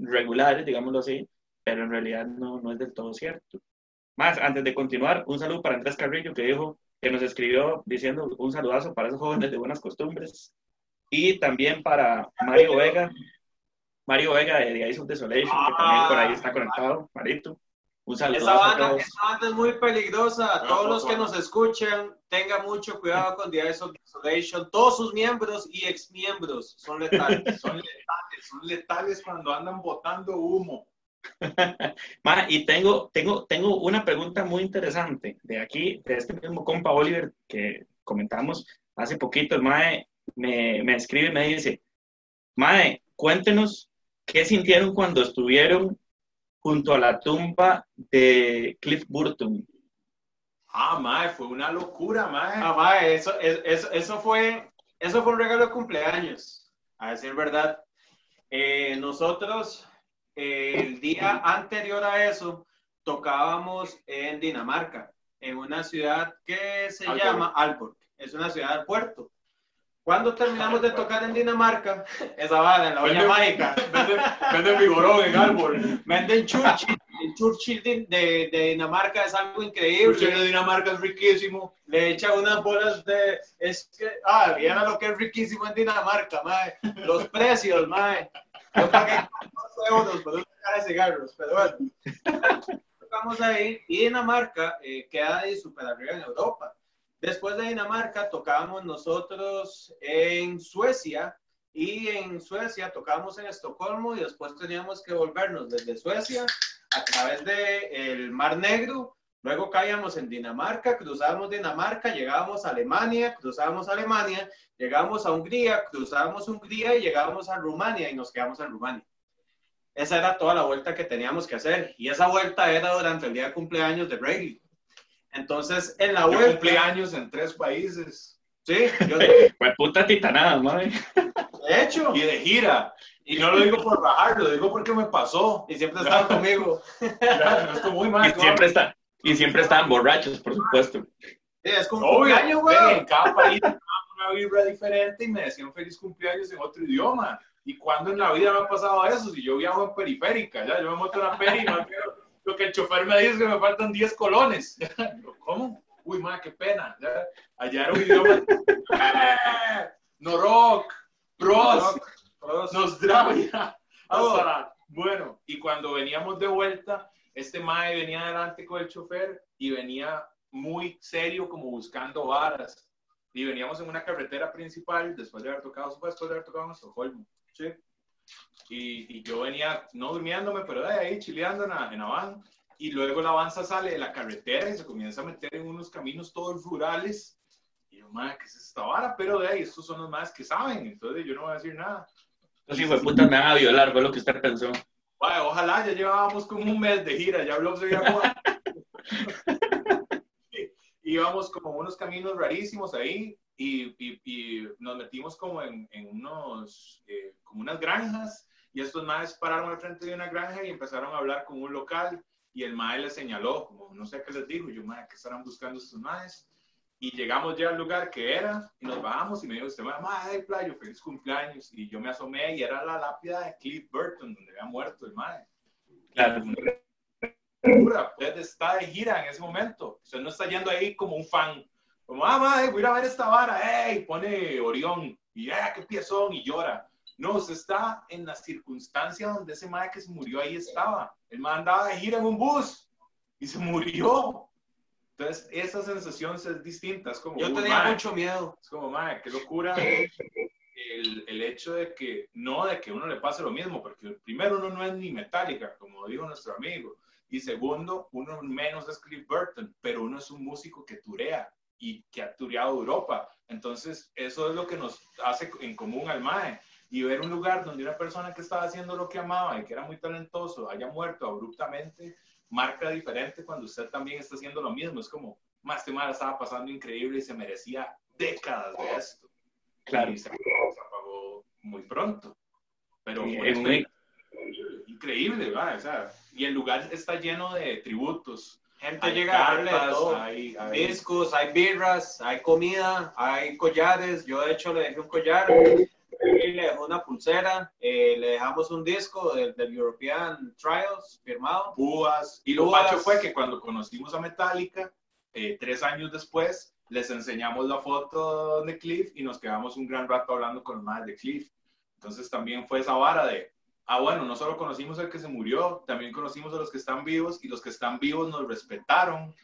regulares, digámoslo así, pero en realidad no, no es del todo cierto. Más, antes de continuar, un saludo para Andrés Carrillo que dijo que nos escribió diciendo un saludazo para esos jóvenes de buenas costumbres. Y también para Mario Vega, Mario Vega de The Ice of Desolation, que también por ahí está conectado, Marito. Un saludo. Esa banda, esa banda es muy peligrosa. Todos los que nos escuchan, tengan mucho cuidado con The Ice of Desolation. Todos sus miembros y exmiembros son letales. son letales, son letales cuando andan botando humo. y tengo, tengo, tengo una pregunta muy interesante de aquí, de este mismo compa Oliver que comentamos hace poquito. El Mae me, me escribe y me dice, Mae, cuéntenos qué sintieron cuando estuvieron junto a la tumba de Cliff Burton. Ah, Mae, fue una locura, Mae. Ah, Mae, eso, eso, eso, fue, eso fue un regalo de cumpleaños, a decir verdad. Eh, nosotros el día anterior a eso tocábamos en Dinamarca, en una ciudad que se llama Aalborg. Es una ciudad del puerto. Cuando terminamos de tocar en Dinamarca, esa va en la olla mágica. Venden vigorón en Aalborg. Venden Churchill. El Churchill de, de, Dinamarca es algo increíble. Churchill de Dinamarca es riquísimo. Le echan unas bolas de. Es que. Ah, a lo que es riquísimo en Dinamarca, mae. Los precios, mae. Yo pagué euros por de cigarros, pero bueno. Tocamos ahí y Dinamarca eh, queda ahí súper arriba en Europa. Después de Dinamarca tocábamos nosotros en Suecia y en Suecia tocábamos en Estocolmo y después teníamos que volvernos desde Suecia a través del el Mar Negro Luego caíamos en Dinamarca, cruzábamos Dinamarca, llegábamos a Alemania, cruzábamos Alemania, llegábamos a Hungría, cruzábamos Hungría y llegábamos a Rumania y nos quedamos en Rumania. Esa era toda la vuelta que teníamos que hacer. Y esa vuelta era durante el día de cumpleaños de Brady. Entonces, en la vuelta... cumpleaños en tres países. Sí, yo... pues puta titanada, madre. De hecho. Y de gira. Y no lo digo por bajar, lo digo porque me pasó. Y siempre estaba conmigo. Claro, no muy mal. Y siempre está, y siempre estaban borrachos, por supuesto. es como cumpleaños, güey. En cada país una vibra diferente y me decían feliz cumpleaños en otro idioma. ¿Y cuándo en la vida me ha pasado eso? Si yo viajo en periférica, ya, yo me monto en la peri y no lo que el chofer me dice es que me faltan 10 colones. ¿Cómo? Uy, madre, qué pena. ¿ya? Allá era un idioma. Norok, Pros, Nosdravia. Hasta Bueno, y cuando veníamos de vuelta, este mae venía adelante con el chofer y venía muy serio como buscando varas. Y veníamos en una carretera principal después de haber tocado, después de haber tocado en Estocolmo. ¿sí? Y, y, yo venía, no durmiéndome, pero de ahí chileando en la, en Y luego la avanza sale de la carretera y se comienza a meter en unos caminos todos rurales. Y yo, madre, ¿qué es esta vara? Pero de ahí, estos son los más que saben. Entonces yo no voy a decir nada. Entonces, hijo de puta, me van a violar, fue lo que usted pensó ojalá, ya llevábamos como un mes de gira, ya Blogs había Íbamos como unos caminos rarísimos ahí y, y, nos metimos como en, en unos, eh, como unas granjas y estos maes pararon al frente de una granja y empezaron a hablar con un local y el mae les señaló, como no sé qué les dijo, yo, mae, ¿qué estarán buscando estos maes? Y llegamos ya al lugar que era y nos bajamos y me dijo, usted, madre, playo, feliz cumpleaños. Y yo me asomé y era la lápida de Cliff Burton, donde había muerto el madre. Claro. Usted está de gira en ese momento. Usted no está yendo ahí como un fan. Como, ah, madre, voy a ir a ver esta vara. ¡Ey! Pone Orión. Y, ¡ah, qué piezón! Y llora. No, usted está en la circunstancia donde ese madre que se murió ahí estaba. El madre andaba de gira en un bus y se murió. Entonces, esa sensación es distinta. Es como, Yo tenía mucho miedo. Es como, madre, qué locura el, el, hecho de que, no de que uno le pase lo mismo, porque primero uno no es ni metálica, como dijo nuestro amigo, y segundo, uno menos es Cliff Burton, pero uno es un músico que turea y que ha tureado Europa. Entonces, eso es lo que nos hace en común al MAE. Y ver un lugar donde una persona que estaba haciendo lo que amaba y que era muy talentoso haya muerto abruptamente, marca diferente cuando usted también está haciendo lo mismo. Es como, más que mal estaba pasando increíble y se merecía décadas de esto. Claro. Y se apagó muy pronto. Pero Sí, es muy- increíble, ¿va? O sea, y el lugar está lleno de tributos. Gente Hay llega a todo. hay- hay- discos, hay birras, hay comida, hay collares. Yo, de hecho, le dejé un collar, le dejé una pulsera, eh, le dejamos un disco del, del European Trials firmado. púas. Y lo Púas. pacho fue que cuando conocimos a Metallica, eh, tres años después, les enseñamos la foto de Cliff y nos quedamos un gran rato hablando con más de Cliff. Entonces también fue esa vara de, ah, bueno, no solo conocimos al que se murió, también conocimos a los que están vivos y los que están vivos nos respetaron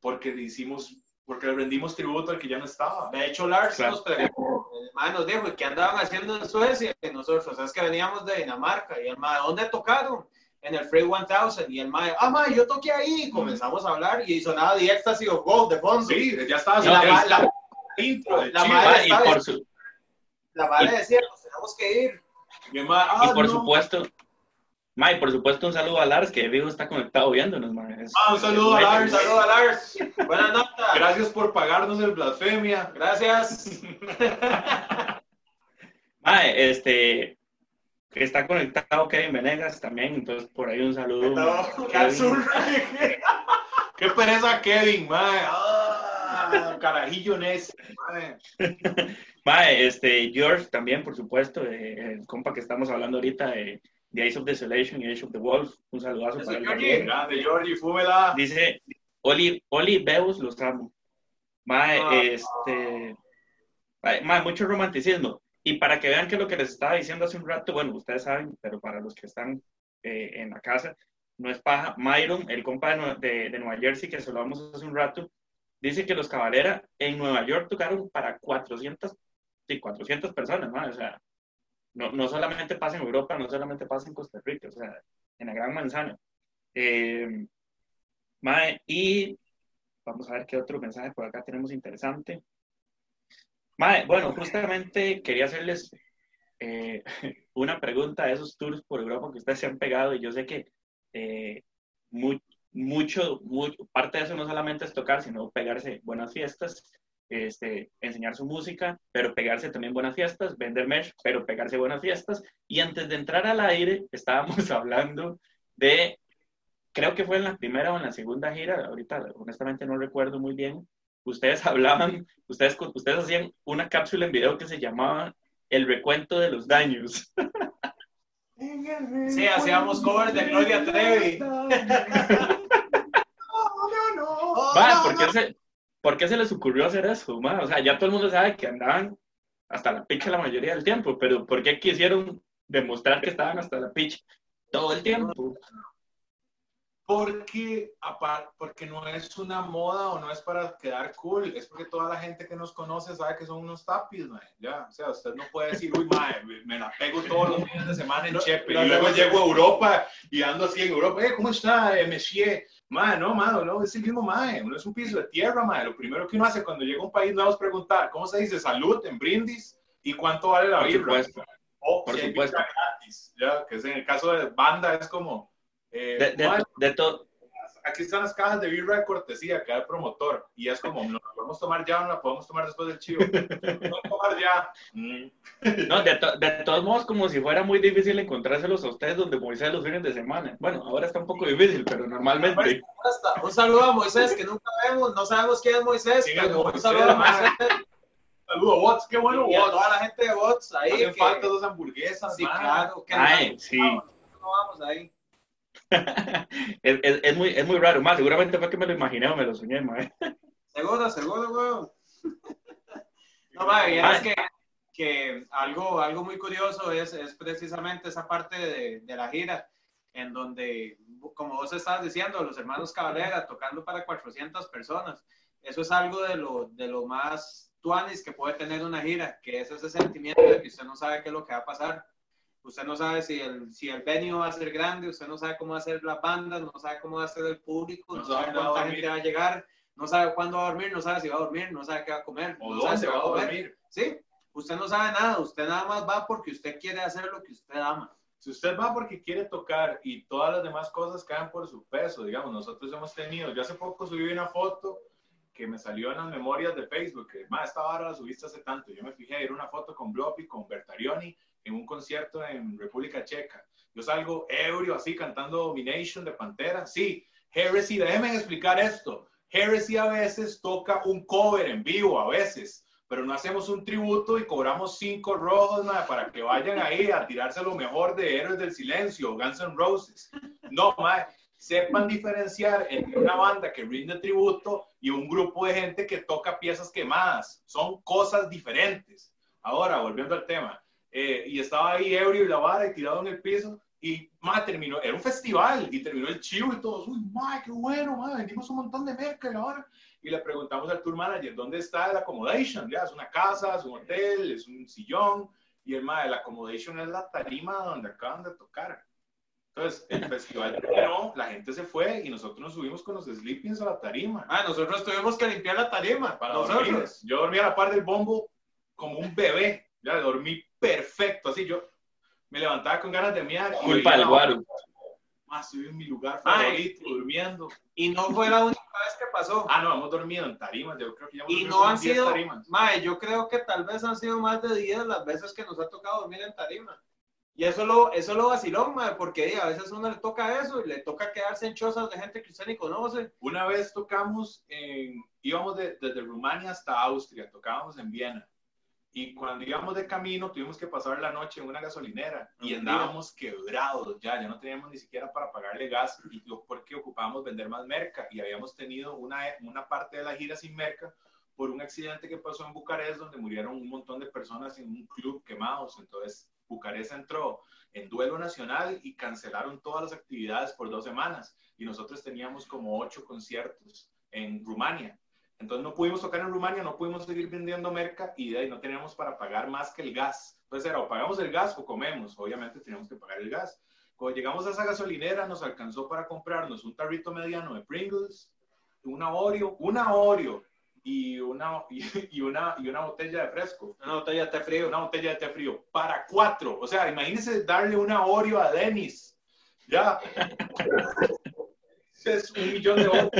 porque le hicimos, porque le rendimos tributo al que ya no estaba. De hecho, Lars Claro. nos preguntó, el mae nos dijo, ¿y qué andaban haciendo en Suecia? Y nosotros, es que veníamos de Dinamarca. Y el mae, ¿dónde tocaron? En el Free 1000. Y el mae, ah, mae, yo toqué ahí. Y comenzamos a hablar y sonaba The Ecstasy of Gold de fondo. Sí, ya estaba Y la, ma- la, intro de la madre- Ma, y por su, la madre decía, nos tenemos que ir. Y ah, por no. supuesto, ma, y por supuesto un saludo a Lars, que vivo está conectado viéndonos, ma. Es- Ah, un saludo a es- Lars. Un saludo a Lars. Buenas noches. Gracias por pagarnos el blasfemia. Gracias. Ma, este, está conectado Kevin Venegas también, entonces por ahí un saludo. Al Kevin. Qué pereza Kevin, mae. Ah, carajillo Ness. mae. Ma, este, George también, por supuesto, eh, el compa que estamos hablando ahorita de, de Ace of Desolation y Age of the Wolf, un saludazo para Georgie. Grande, Georgie, fúmela. Dice, Oli, Oli Beus, los amo. Mae, Ah. este, mae, mucho romanticismo. Y para que vean que lo que les estaba diciendo hace un rato, bueno, ustedes saben, pero para los que están eh, en la casa, no es paja. Myron, el compa de, de, de Nueva Jersey, que se lo hablamos hace un rato, dice que los Cabalera en Nueva York tocaron para 400, sí, 400 personas, mae, o sea, no, no solamente pasa en Europa, no solamente pasa en Costa Rica, o sea, en la Gran Manzana. Eh, Mae, y vamos a ver qué otro mensaje por acá tenemos interesante. Mae, bueno, justamente quería hacerles eh, una pregunta de esos tours por Europa que ustedes se han pegado y yo sé que eh, mu- mucho, mucho, parte de eso no solamente es tocar, sino pegarse buenas fiestas, este, enseñar su música, pero pegarse también buenas fiestas, vender merch, pero pegarse buenas fiestas. Y antes de entrar al aire, estábamos hablando de creo que fue en la primera o en la segunda gira, ahorita honestamente no recuerdo muy bien, ustedes hablaban, ustedes, ustedes hacían una cápsula en video que se llamaba El recuento de los daños. Sí, hacíamos covers de Gloria Trevi. Va, ¿por, qué se, ¿Por qué se les ocurrió hacer eso? ma? O sea, ya todo el mundo sabe que andaban hasta la picha la mayoría del tiempo, pero ¿por qué quisieron demostrar que estaban hasta la picha todo el tiempo? Porque, porque no es una moda o no es para quedar cool, es porque toda la gente que nos conoce sabe que son unos tapis, mae. Ya, o sea, usted no puede decir, uy, mae, me- la pego todos los días de semana en Lo- Chepe. y luego llego a Europa y ando así en Europa, eh, ¿cómo está, eh, monsieur? Mae, no, mae, no, es el mismo mae, uno es un piso de tierra, mae. Lo primero que uno hace cuando llega a un país nuevo es preguntar, ¿cómo se dice salud en brindis? ¿Y cuánto vale la Por birra? supuesto. O Por si supuesto. gratis, ya, que es en el caso de banda es como... eh, De, de- mae, de to- aquí están las cajas de birra de cortesía, que da el promotor. Y es como, ¿no la podemos tomar ya o no la podemos tomar después del chivo? No tomar ya. Mm. no, de, to- de todos modos, como si fuera muy difícil encontrárselos a ustedes donde Moisés los fines de semana. Bueno, ahora está un poco difícil, pero normalmente. Un saludo a Moisés, que nunca vemos, no sabemos quién es Moisés, ¿Quién es pero un saludo a? Moisés Saludos, Watts, qué bueno, Watts. toda la gente de bots ahí. Hacen que- falta dos hamburguesas, Sí, man. claro. que Ay, no, sí. No vamos ahí. es, es- es muy, es muy raro. Más, seguramente fue que me lo imaginé o me lo soñé, mae. Seguro, seguro, weón. No, madre, vieras que, que algo, algo muy curioso es, es precisamente esa parte de, de la gira, en donde, como vos estabas diciendo, los hermanos Cabalera tocando para 400 personas. Eso es algo de lo, de lo más tuanis que puede tener una gira, que es ese sentimiento de que usted no sabe qué es lo que va a pasar. Usted no sabe si el, si el venue va a ser grande, usted no sabe cómo va a ser la banda, no sabe cómo va a ser el público, No no, sabe va cuánta dormir. gente va a llegar, no sabe cuándo va a dormir, no sabe si va a dormir, no sabe qué va a comer, ¿O no sabe si dónde va a comer. dormir? Sí, usted no sabe nada, usted nada más va porque usted quiere hacer lo que usted ama. Si usted va porque quiere tocar y todas las demás cosas caen por su peso, digamos, nosotros hemos tenido, yo hace poco subí una foto que me salió en las memorias de Facebook, que más esta vara la subiste hace tanto. Yo me fijé, era una foto con Bloppy, con Bertarioni, en un concierto en República Checa. Yo salgo ebrio así cantando Domination de Pantera. Sí, Heresy, déjenme explicar esto. Heresy a veces toca un cover en vivo, a veces, pero no hacemos un tributo y cobramos cinco rojos para que vayan ahí a tirarse lo mejor de Héroes del Silencio, Guns N' Roses. No, madre, sepan diferenciar entre una banda que rinde tributo y un grupo de gente que toca piezas quemadas. Son cosas diferentes. Ahora, volviendo al tema, eh, y estaba ahí ebrio y la vara y tirado en el piso. Y más terminó, era un festival y terminó el chivo y todos, uy, ma, qué bueno, ma, vendimos un montón de merca y ahora. Y le preguntamos al tour manager, ¿dónde está el accommodation? Ya, es una casa, es un hotel, es un sillón. Y el ma, el accommodation es la tarima donde acaban de tocar. Entonces, el festival terminó, la gente se fue y nosotros nos subimos con los sleepings a la tarima. Ah, nosotros tuvimos que limpiar la tarima. Para dormir. Yo dormía a la par del bombo como un bebé. Ya dormí perfecto, así yo me levantaba con ganas de miar. Culpa del guaro. Más estoy en mi lugar favorito, durmiendo. Y no fue la única vez que pasó. Ah, no, hemos dormido en tarimas, yo creo que ya hemos Y no han sido, mae, yo creo que tal vez han sido más de 10 las veces que nos ha tocado dormir en tarima. Y eso lo, eso lo vaciló, mae, porque a veces uno le toca eso y le toca quedarse en chozas de gente que usted ni conoce. Una vez tocamos, en, íbamos desde Rumania hasta Austria, tocábamos en Viena y cuando íbamos de camino, tuvimos que pasar la noche en una gasolinera y andábamos quebrados ya, ya no teníamos ni siquiera para pagarle gas y porque ocupábamos vender más merca y habíamos tenido una, una parte de la gira sin merca por un accidente que pasó en Bucarest donde murieron un montón de personas en un club quemados. Entonces, Bucarest entró en duelo nacional y cancelaron todas las actividades por dos semanas y nosotros teníamos como ocho conciertos en Rumania entonces no pudimos tocar en Rumania, no pudimos seguir vendiendo merca y de ahí no teníamos para pagar más que el gas. Entonces era o pagamos el gas o comemos. Obviamente teníamos que pagar el gas. Cuando llegamos a esa gasolinera nos alcanzó para comprarnos un tarrito mediano de Pringles, una Oreo, una Oreo y una, y, una, y una botella de fresco. Una botella de té frío. Una botella de té frío. Para cuatro. O sea, imagínense darle una Oreo a Dennis. Ya. es un millón de Oreos.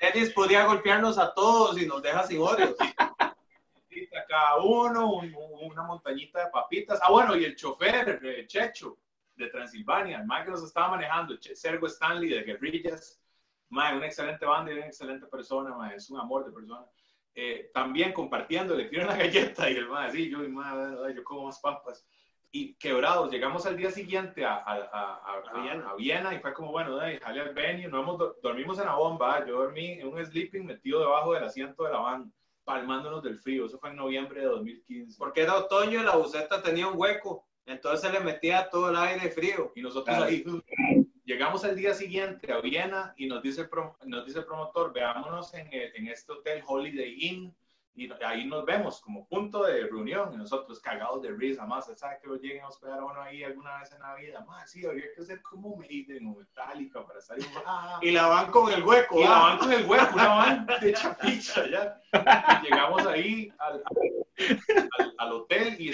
Dennis podía golpearnos a todos y nos deja sin odios. Cada uno, una montañita de papitas. Ah, bueno, y el chofer, eh, Checho, de Transilvania, el más que nos estaba manejando, Sergo Stanley de Guerrillas, mae, una excelente banda y una excelente persona, mae, es un amor de persona. Eh, también compartiendo, le pido una galleta y el más, sí, yo, mae, yo como más papas y quebrados. Llegamos al día siguiente a, a, a, a Viena. y fue como, bueno, déjale al venue. No hemos, dormimos en la bomba. Yo dormí en un sleeping metido debajo del asiento de la van, palmándonos del frío. Eso fue en noviembre de 2015. Porque era otoño y la buceta tenía un hueco. Entonces se le metía todo el aire frío. Y nosotros ahí llegamos al día siguiente a Viena y nos dice el, nos dice el promotor, veámonos en, en este hotel Holiday Inn y ahí nos vemos como punto de reunión y nosotros cagados de risa, más, ¿sabes que lleguen a hospedar a uno ahí alguna vez en la vida? Más, sí, habría que hacer como Maiden o Metallica para salir. Ah, y la van con el hueco. Y la van con el hueco, una van de chapicha, ya. Y llegamos ahí al, al, al, hotel y,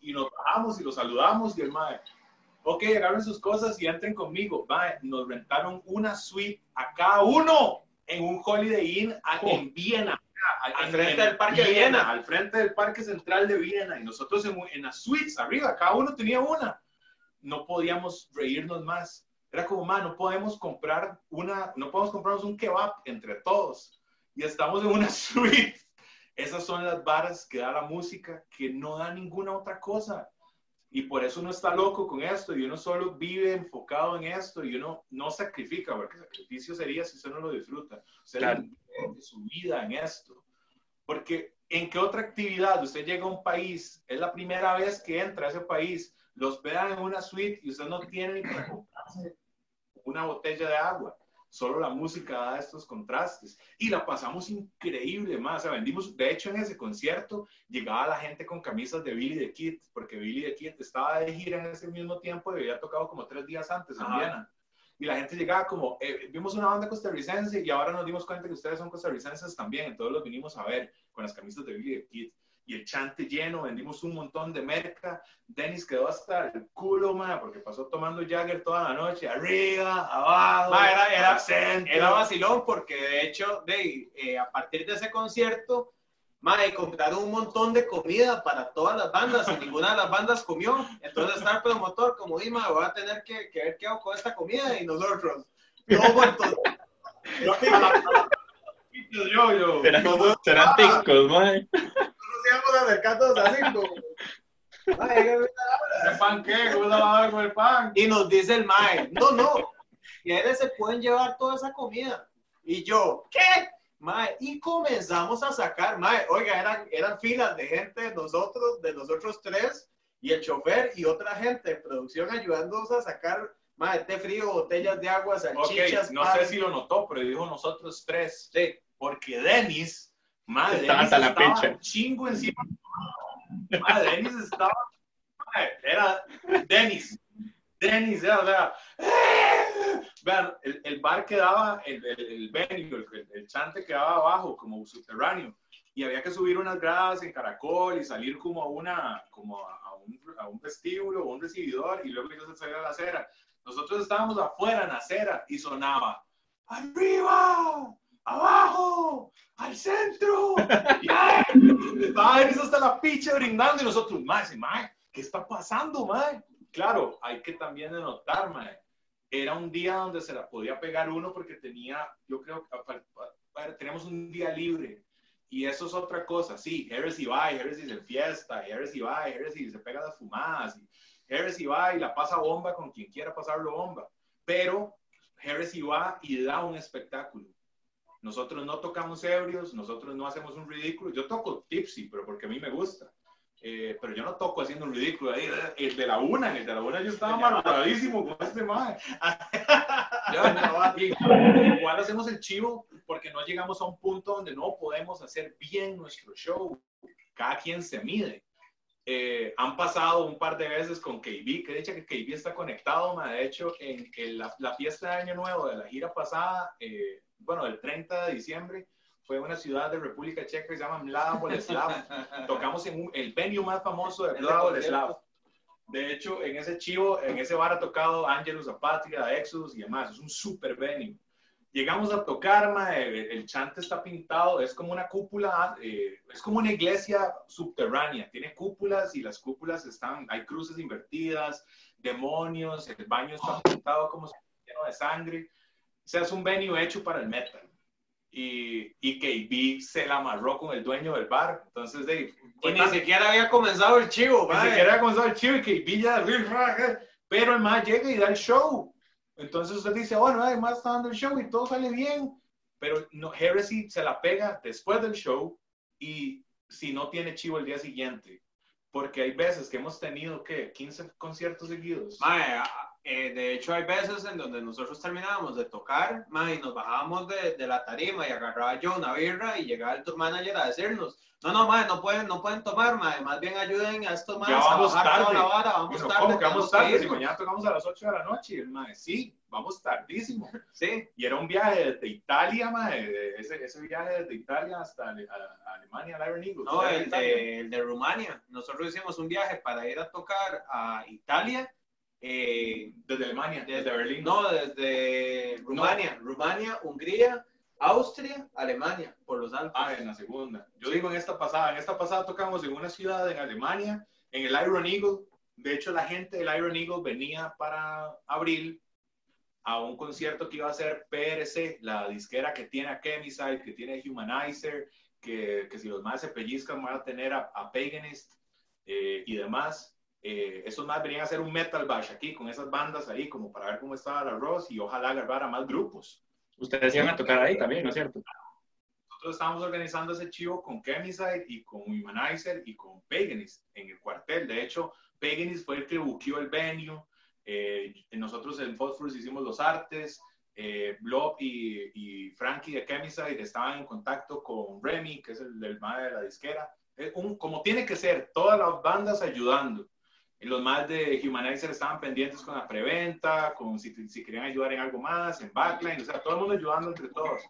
y nos bajamos y los saludamos y el madre, ok, agarren sus cosas y entren conmigo. Va, nos rentaron una suite a cada uno en un Holiday Inn en Viena al frente del Parque de Viena, al frente del Parque Central de Viena, y nosotros en, en las suites arriba, cada uno tenía una. No podíamos reírnos más. Era como, man, no podemos comprar una, no podemos comprarnos un kebab entre todos. Y estamos en una suite. Esas son las varas que da la música, que no da ninguna otra cosa. Y por eso uno está loco con esto y uno solo vive enfocado en esto y uno no sacrifica, porque sacrificio sería si usted no lo disfruta. Usted claro. su vida en esto. Porque ¿en qué otra actividad usted llega a un país, es la primera vez que entra a ese país, los hospedan en una suite y usted no tiene ni para comprarse una botella de agua? Solo la música da estos contrastes. Y la pasamos increíble, más. O sea, vendimos, de hecho, en ese concierto llegaba la gente con camisas de Billy the Kid, porque Billy the Kid estaba de gira en ese mismo tiempo y había tocado como tres días antes en Viena y la gente llegaba como, eh, vimos una banda costarricense y ahora nos dimos cuenta que ustedes son costarricenses también, entonces los vinimos a ver con las camisas de Billy the Kid. Y el chante lleno, vendimos un montón de merca. Dennis quedó hasta el culo, ma, porque pasó tomando Jagger toda la noche, arriba, abajo, Ma, era, era, centro. era vacilón porque de hecho, de, eh, a partir de ese concierto, mae, compraron un montón de comida para todas las bandas y ninguna de las bandas comió. Entonces está el promotor como, di, mae, voy a tener que, que ver qué hago con esta comida y nosotros, no, entonces, yo, yo, yo. Serán, serán ticos, mae. nos íbamos acercando así como, "Mae, dígame una ¿El pan qué? ¿Cómo la con el pan? Y nos dice el mae, no, no, y a se pueden llevar toda esa comida. Y yo, ¿qué? Mae, y comenzamos a sacar, mae, oiga, eran, eran filas de gente de nosotros, de nosotros tres, y el chofer y otra gente de producción ayudándonos a sacar, mae, té frío, botellas de agua, salchichas, no pan. sé si lo notó, pero dijo nosotros tres. Sí. Porque Dennis, madre, Estaba Dennis hasta la estaba picha. chingo encima. Madre, Dennis estaba, madre, era Dennis. Dennis, era, o sea, ¡eh! vean, el, el bar quedaba, el, el, el venue, el, el chante quedaba abajo, como subterráneo, y había que subir unas gradas en caracol y salir como a una, como a, a un, a un vestíbulo o un recibidor, y luego ellos se salían a la acera. Nosotros estábamos afuera en la acera y sonaba, ¡arriba! ¡Abajo! ¡Al centro! Y, ¡ay! Estaba Dennis hasta la picha brindando y nosotros, mae, mae, ¿qué está pasando, mae? Claro, hay que también denotar, mae. Era un día donde se la podía pegar uno porque tenía, yo creo que tenemos un día libre. Y eso es otra cosa, sí, Heresy va, Heresy se fiesta, Heresy va, Heresy se pega las fumadas, Heresy va y la pasa bomba con quien quiera pasarlo bomba. Pero Heresy va y da un espectáculo. Nosotros no tocamos ebrios, nosotros no hacemos un ridículo. Yo toco tipsy, pero porque a mí me gusta. Eh, pero yo no toco haciendo un ridículo ahí. El de la una, el de la una yo estaba malhumradísimo con este mae. igual, igual hacemos el chivo porque no llegamos a un punto donde no podemos hacer bien nuestro show. Cada quien se mide. Eh, han pasado un par de veces con KB, que de hecho que KB está conectado, ma. de hecho en, en la, la fiesta de Año Nuevo de la gira pasada, eh, bueno, el 30 de diciembre, fue una ciudad de República Checa que se llama Mlada Boleslav. Tocamos en un- el venue más famoso de Mlada Boleslav. De hecho, en ese chivo, en ese bar ha tocado Angelus, Apatria, Exodus y demás. Es un super venue. Llegamos a tocar, ma, el, el chante está pintado, es como una cúpula, eh, es como una iglesia subterránea, tiene cúpulas y las cúpulas están, hay cruces invertidas, demonios, el baño está pintado como lleno de sangre. Sea, es un venue hecho para el metal. Y, y KB se la amarró con el dueño del bar. Entonces, de, Y ni siquiera había comenzado el chivo, ni siquiera había comenzado el chivo y KB ya, pero el más llega y da el show. Entonces usted dice, bueno, además está dando el show y todo sale bien. Pero no, Heresy se la pega después del show y si no tiene chivo el día siguiente. Porque hay veces que hemos tenido, ¿qué? 15 conciertos seguidos. Mae, eh, de hecho, hay veces en donde nosotros terminábamos de tocar, mae, y nos bajábamos de, de la tarima y agarraba yo una birra y llegaba el tour manager a decirnos, no, no, mae, no pueden, no pueden tomar, mae, más bien ayuden a estos Ya maes a bajar toda tarde. la vara, vamos Bueno, tarde, ¿cómo que vamos tarde? Si irnos". mañana tocamos a las 8 de la noche. Y el sí, vamos tardísimo. Sí, Y era un viaje desde Italia, de- ese, ese viaje desde Italia hasta Ale- a- a Alemania, al Iron Eagle. no, el de, el de Rumania. Nosotros hicimos un viaje para ir a tocar a Italia, eh, Desde Alemania, desde- Berlín. no, desde Rumania, Rumania, Hungría, Austria, Alemania, por los Alpes. Ah, en la segunda. Yo digo en esta pasada. En esta pasada tocamos en una ciudad en Alemania, en el Iron Eagle. De hecho, la gente del Iron Eagle venía para abril a un concierto que iba a ser PRC, la disquera que tiene a Chemiside, que tiene a Humanizer, que, que si los más se pellizcan van a tener a, a Paganist eh, y demás. Eh, esos más venían a hacer un metal bash aquí con esas bandas ahí, como para ver cómo estaba la Ross y ojalá agarrar a más grupos. Ustedes iban a tocar ahí también, ¿no es cierto? nosotros estábamos organizando ese chivo con Chemiside y con Humanizer y con Paganist en el cuartel. De hecho, Paganist fue el que buqueó el venue. Eh, nosotros en Phosphorus hicimos los artes. Eh, Blob y, y Frankie de Chemiside estaban en contacto con Remy, que es el del madre de la disquera. Eh, un- como tiene que ser, todas las bandas ayudando. Los más de Humanizer estaban pendientes con la preventa, con si, si querían ayudar en algo más, en backline, o sea, todo el mundo ayudando entre todos.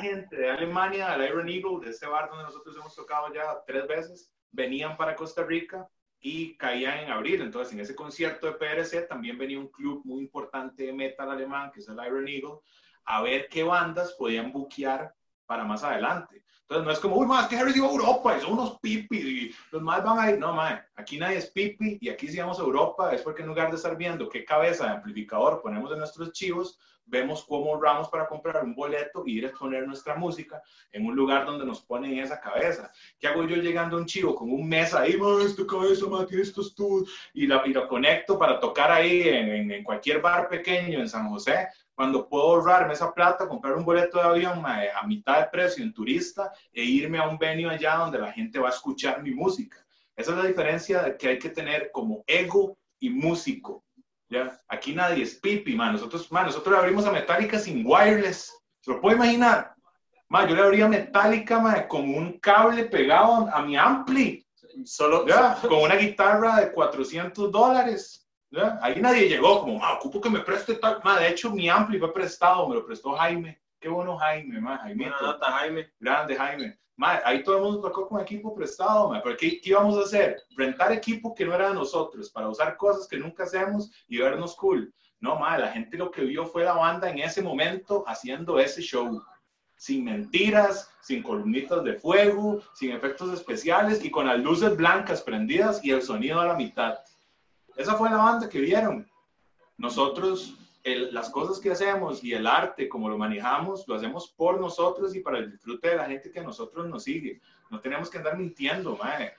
gente de Alemania, del Iron Eagle, de este bar donde nosotros hemos tocado ya tres veces, venían para Costa Rica y caían en abril. Entonces, en ese concierto de PRC también venía un club muy importante de metal alemán, que es el Iron Eagle, a ver qué bandas podían buquear para más adelante. Entonces, no es como, uy, más que Harry iba a Europa, y son unos pipis, y los más van a ir. No, más, aquí nadie es pipi, y aquí si vamos a Europa es porque en lugar de estar viendo qué cabeza de amplificador ponemos en nuestros chivos, vemos cómo ahorramos para comprar un boleto y ir a exponer nuestra música en un lugar donde nos ponen esa cabeza. ¿Qué hago yo llegando a un chivo con un mes ahí, esta cabeza, ma, tiene estos tú, y, la, y lo conecto para tocar ahí en, en, cualquier bar pequeño en San José? Cuando puedo ahorrarme esa plata, comprar un boleto de avión ma, a mitad de precio en turista e irme a un venue allá donde la gente va a escuchar mi música. Esa es la diferencia que hay que tener como ego y músico. ¿ya? Aquí nadie es pipi, man. Nosotros, man, nosotros le abrimos a Metallica sin wireless. ¿Se lo puede imaginar? Man, yo le abría a Metallica man, con un cable pegado a mi ampli. Solo, ¿ya? Con una guitarra de 400 dólares. ¿Ya? Ahí nadie llegó como, man, ocupo que me preste tal. Man, de hecho, mi ampli fue prestado, me lo prestó Jaime. Qué bueno Jaime, man. Jaime. Jaime. Grande Jaime. Ma, ahí todo el mundo tocó con equipo prestado, ma, pero ¿qué, ¿qué, íbamos a hacer? Rentar equipo que no era de nosotros para usar cosas que nunca hacemos y vernos cool. No, ma, la gente lo que vio fue la banda en ese momento haciendo ese show. Sin mentiras, sin columnitas de fuego, sin efectos especiales y con las luces blancas prendidas y el sonido a la mitad. Esa fue la banda que vieron. Nosotros el, las cosas que hacemos y el arte, como lo manejamos, lo hacemos por nosotros y para el disfrute de la gente que a nosotros nos sigue. No tenemos que andar mintiendo, mae.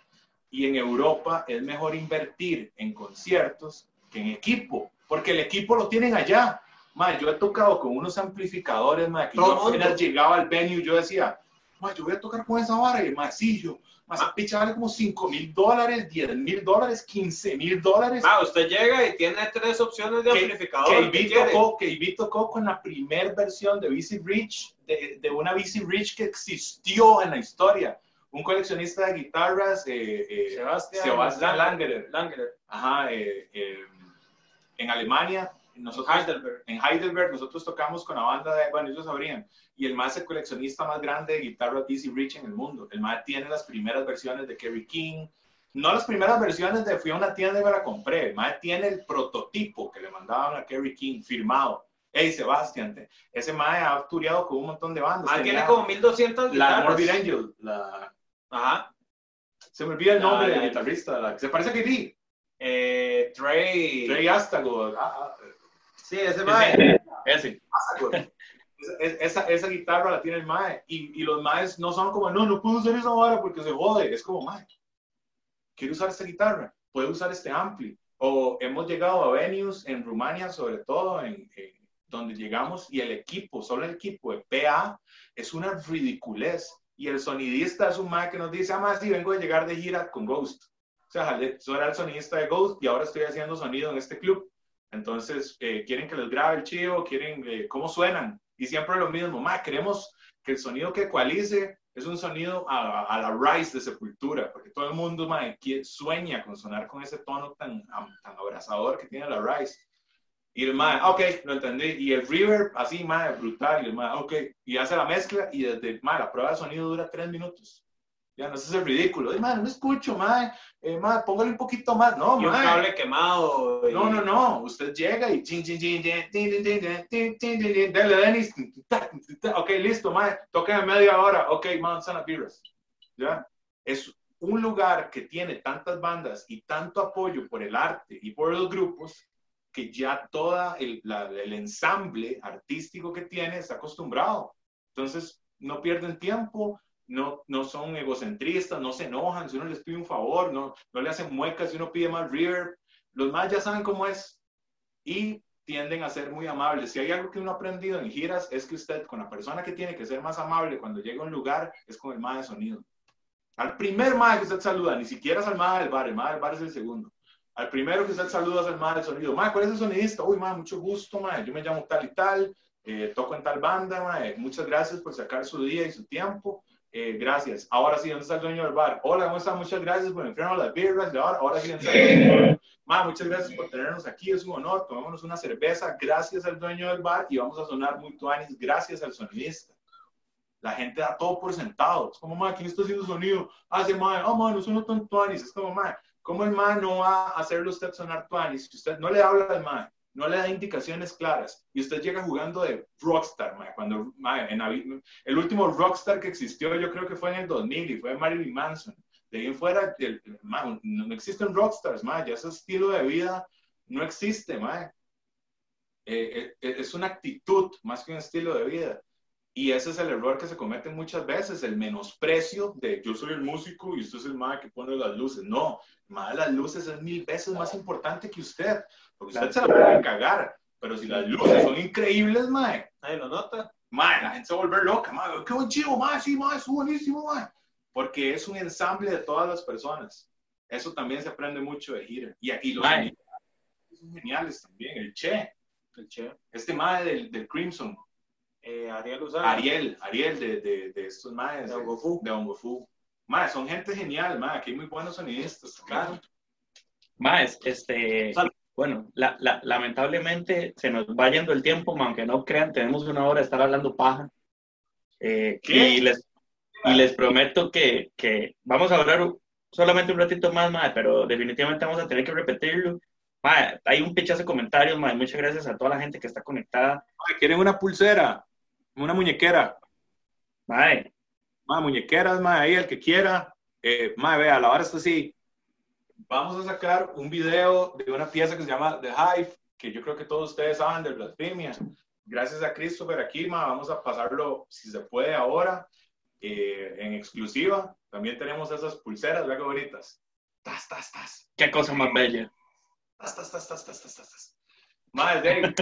Y en Europa es mejor invertir en conciertos que en equipo, porque el equipo lo tienen allá. Mae, yo he tocado con unos amplificadores, mae, que yo apenas llegaba al venue, yo decía, mae, yo voy a tocar con esa vara, y el yo, esa picha vale como 5 mil dólares, 10 mil dólares, 15 mil dólares. Ah, usted llega y tiene tres opciones de que, amplificador. Que tocó, tocó con la primera versión de BC Rich, de, de, una BC Rich que existió en la historia. Un coleccionista de guitarras, eh, eh, Sebastián, Sebastián Langerer. Langerer. Ajá, eh, eh, en Alemania. Nosotros, Heidelberg. En Heidelberg nosotros tocamos con la banda de, bueno, ellos sabrían, y el más el coleccionista más grande de guitarras DC Rich en el mundo. El más tiene las primeras versiones de Kerry King, no las primeras versiones de fui a una tienda y me la compré. El más tiene el prototipo que le mandaban a Kerry King firmado. Hey, Sebastián, ese mae ha actuado con un montón de bandas. Ah, tiene como 1200 guitarras. La Morbid Angel, la... Ajá. Se me olvida el nombre del guitarrista, la se parece a Kitty. Eh, Trey. Trey Astago. Ah, sí, ese mae. Ese. Esa, esa, guitarra la tiene el mae. Y, y, los maes no son como, no, no puedo usar esa vara porque se jode. Es como, mae, quiero usar esta guitarra, puedo usar este ampli. O hemos llegado a venues en Rumania, sobre todo, en, en, donde llegamos y el equipo, solo el equipo de PA, es una ridiculez. Y el sonidista es un mae que nos dice, ah, más sí, vengo de llegar de gira con Ghost. O sea, yo era el sonidista de Ghost y ahora estoy haciendo sonido en este club. Entonces, eh, quieren que les grabe el chivo, quieren eh, cómo suenan. Y siempre lo mismo, ma, queremos que el sonido que ecualice es un sonido a, a, la Rise de Sepultura, porque todo el mundo ma, sueña con sonar con ese tono tan, tan abrazador que tiene la Rise. Y el ma, ok, lo entendí. Y el reverb, así, ma, brutal. Y el ma, ok. Y hace la mezcla y desde, ma, la prueba de sonido dura tres minutos. Ya, no, es ridículo. Ay, man, no escucho, man. Eh, man, póngale un poquito más. No, y un cable quemado. Y... No, no, no. Usted llega y... Dale, Denis. Ok, listo, man. Toca en media hora. Ok, man, Sana Ya. Es un lugar que tiene tantas bandas y tanto apoyo por el arte y por los grupos que ya todo el, el ensamble artístico que tiene está acostumbrado. Entonces, no pierden tiempo, no, no son egocentristas, no se enojan si uno les pide un favor, no, no le hacen muecas si uno pide más reverb. Los más ya saben cómo es y tienden a ser muy amables. Si hay algo que uno ha aprendido en giras es que usted con la persona que tiene que ser más amable cuando llega a un lugar es con el más de sonido. Al primer más que usted saluda, ni siquiera es al más del bar, el más del bar es el segundo. Al primero que usted saluda es el más del sonido. Ma, ¿cuál es el sonidista? Uy, ma, mucho gusto, ma. Yo me llamo tal y tal, eh, toco en tal banda, ma. Muchas gracias por sacar su día y su tiempo. Eh, gracias. Ahora sí, ¿dónde está el dueño del bar? Hola, ¿cómo está? Muchas gracias por enfriarnos las birras. Ahora, ahora sí, Ma, muchas gracias por tenernos aquí. Es un honor. Tomémonos una cerveza. Gracias al dueño del bar y vamos a sonar muy tuanis. Gracias al sonidista. la gente da todo por sentado. Es como, mae, ¿quién está haciendo sonido? Hace, mae, oh, mae, no suena tan tuanis. Es como, mae, ¿cómo el mae no va a hacerlo usted sonar tuanis si usted no le habla al mae? No le da indicaciones claras y usted llega jugando de rockstar, cuando en, el último rockstar que existió yo creo que fue en el 2000 y fue Marilyn Manson. De ahí en fuera no, existen rockstars, mae, ya ese estilo de vida no existe, mae. Eh, eh, es una actitud más que un estilo de vida. Y ese es el error que se comete muchas veces, el menosprecio de yo soy el músico y usted es el mae que pone las luces. No, mae, las luces es mil veces más importante que usted, porque usted se la puede cagar. Pero si las luces son increíbles, mae, nadie lo nota. Mae, la gente se vuelve loca, mae, qué buen chivo, mae, sí, mae, es buenísimo, mae. Porque es un ensamble de todas las personas. Eso también se aprende mucho de gira. Y aquí los son geniales también, el Che. El Che. Este mae del, del Crimson, eh, Ariel Ariel, Ariel de, de, de estos maes. De Ongofu. De Ongofu. Maes, son gente genial, maes. Aquí hay muy buenos sonidistas, claro. Maes, este. Bueno, la, la, lamentablemente se nos va yendo el tiempo, aunque no crean, tenemos una hora de estar hablando paja. Eh, y, les, y les prometo que, que vamos a hablar solamente un ratito más, mae, pero definitivamente vamos a tener que repetirlo. Mae, hay un pichazo de comentarios, mae. Muchas gracias a toda la gente que está conectada. ¿Quieren una pulsera? una muñequera. Mae. Mae, muñequeras, mae, ahí el que quiera. Eh, mae, vea, la hora está así. Vamos a sacar un video de una pieza que se llama The Hive, que yo creo que todos ustedes saben de blasfemia. Gracias a Christopher aquí, vamos a pasarlo, si se puede, ahora, eh, en exclusiva. También tenemos esas pulseras, vea qué bonitas. Tas, tas, tas. Qué cosa más bella. Tas, tas, tas, tas, tas, tas, tas. Mae, Dave,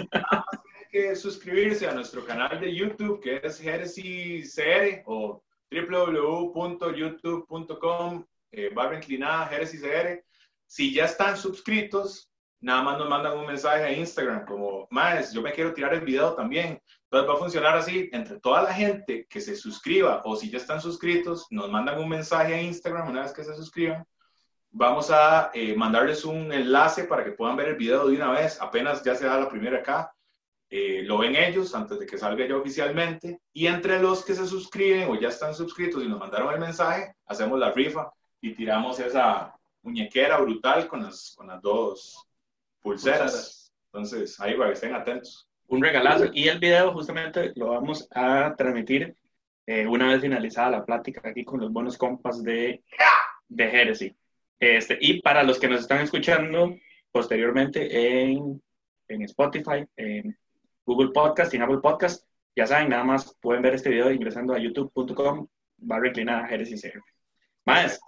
que suscribirse a nuestro canal de YouTube, que es Genesis CR o www.youtube.com eh, barra inclinada Genesis CR. Si ya están suscritos, nada más nos mandan un mensaje a Instagram como, más, yo me quiero tirar el video también. Entonces va a funcionar así, entre toda la gente que se suscriba o si ya están suscritos, nos mandan un mensaje a Instagram una vez que se suscriban. Vamos a eh, mandarles un enlace para que puedan ver el video de una vez, apenas ya se da la primera acá. Eh, lo ven ellos antes de que salga ya oficialmente. Y entre los que se suscriben o ya están suscritos y nos mandaron el mensaje, hacemos la rifa y tiramos esa muñequera brutal con las, con las dos pulseras. Entonces, ahí para que estén atentos. Un regalazo. Y el video justamente lo vamos a transmitir eh, una vez finalizada la plática aquí con los buenos compas de, de Heresy. Este, y para los que nos están escuchando posteriormente en, en Spotify, en Google Podcast y en Apple Podcast. Ya saben, nada más pueden ver este video ingresando a youtube.com barra inclinada Jerez Más,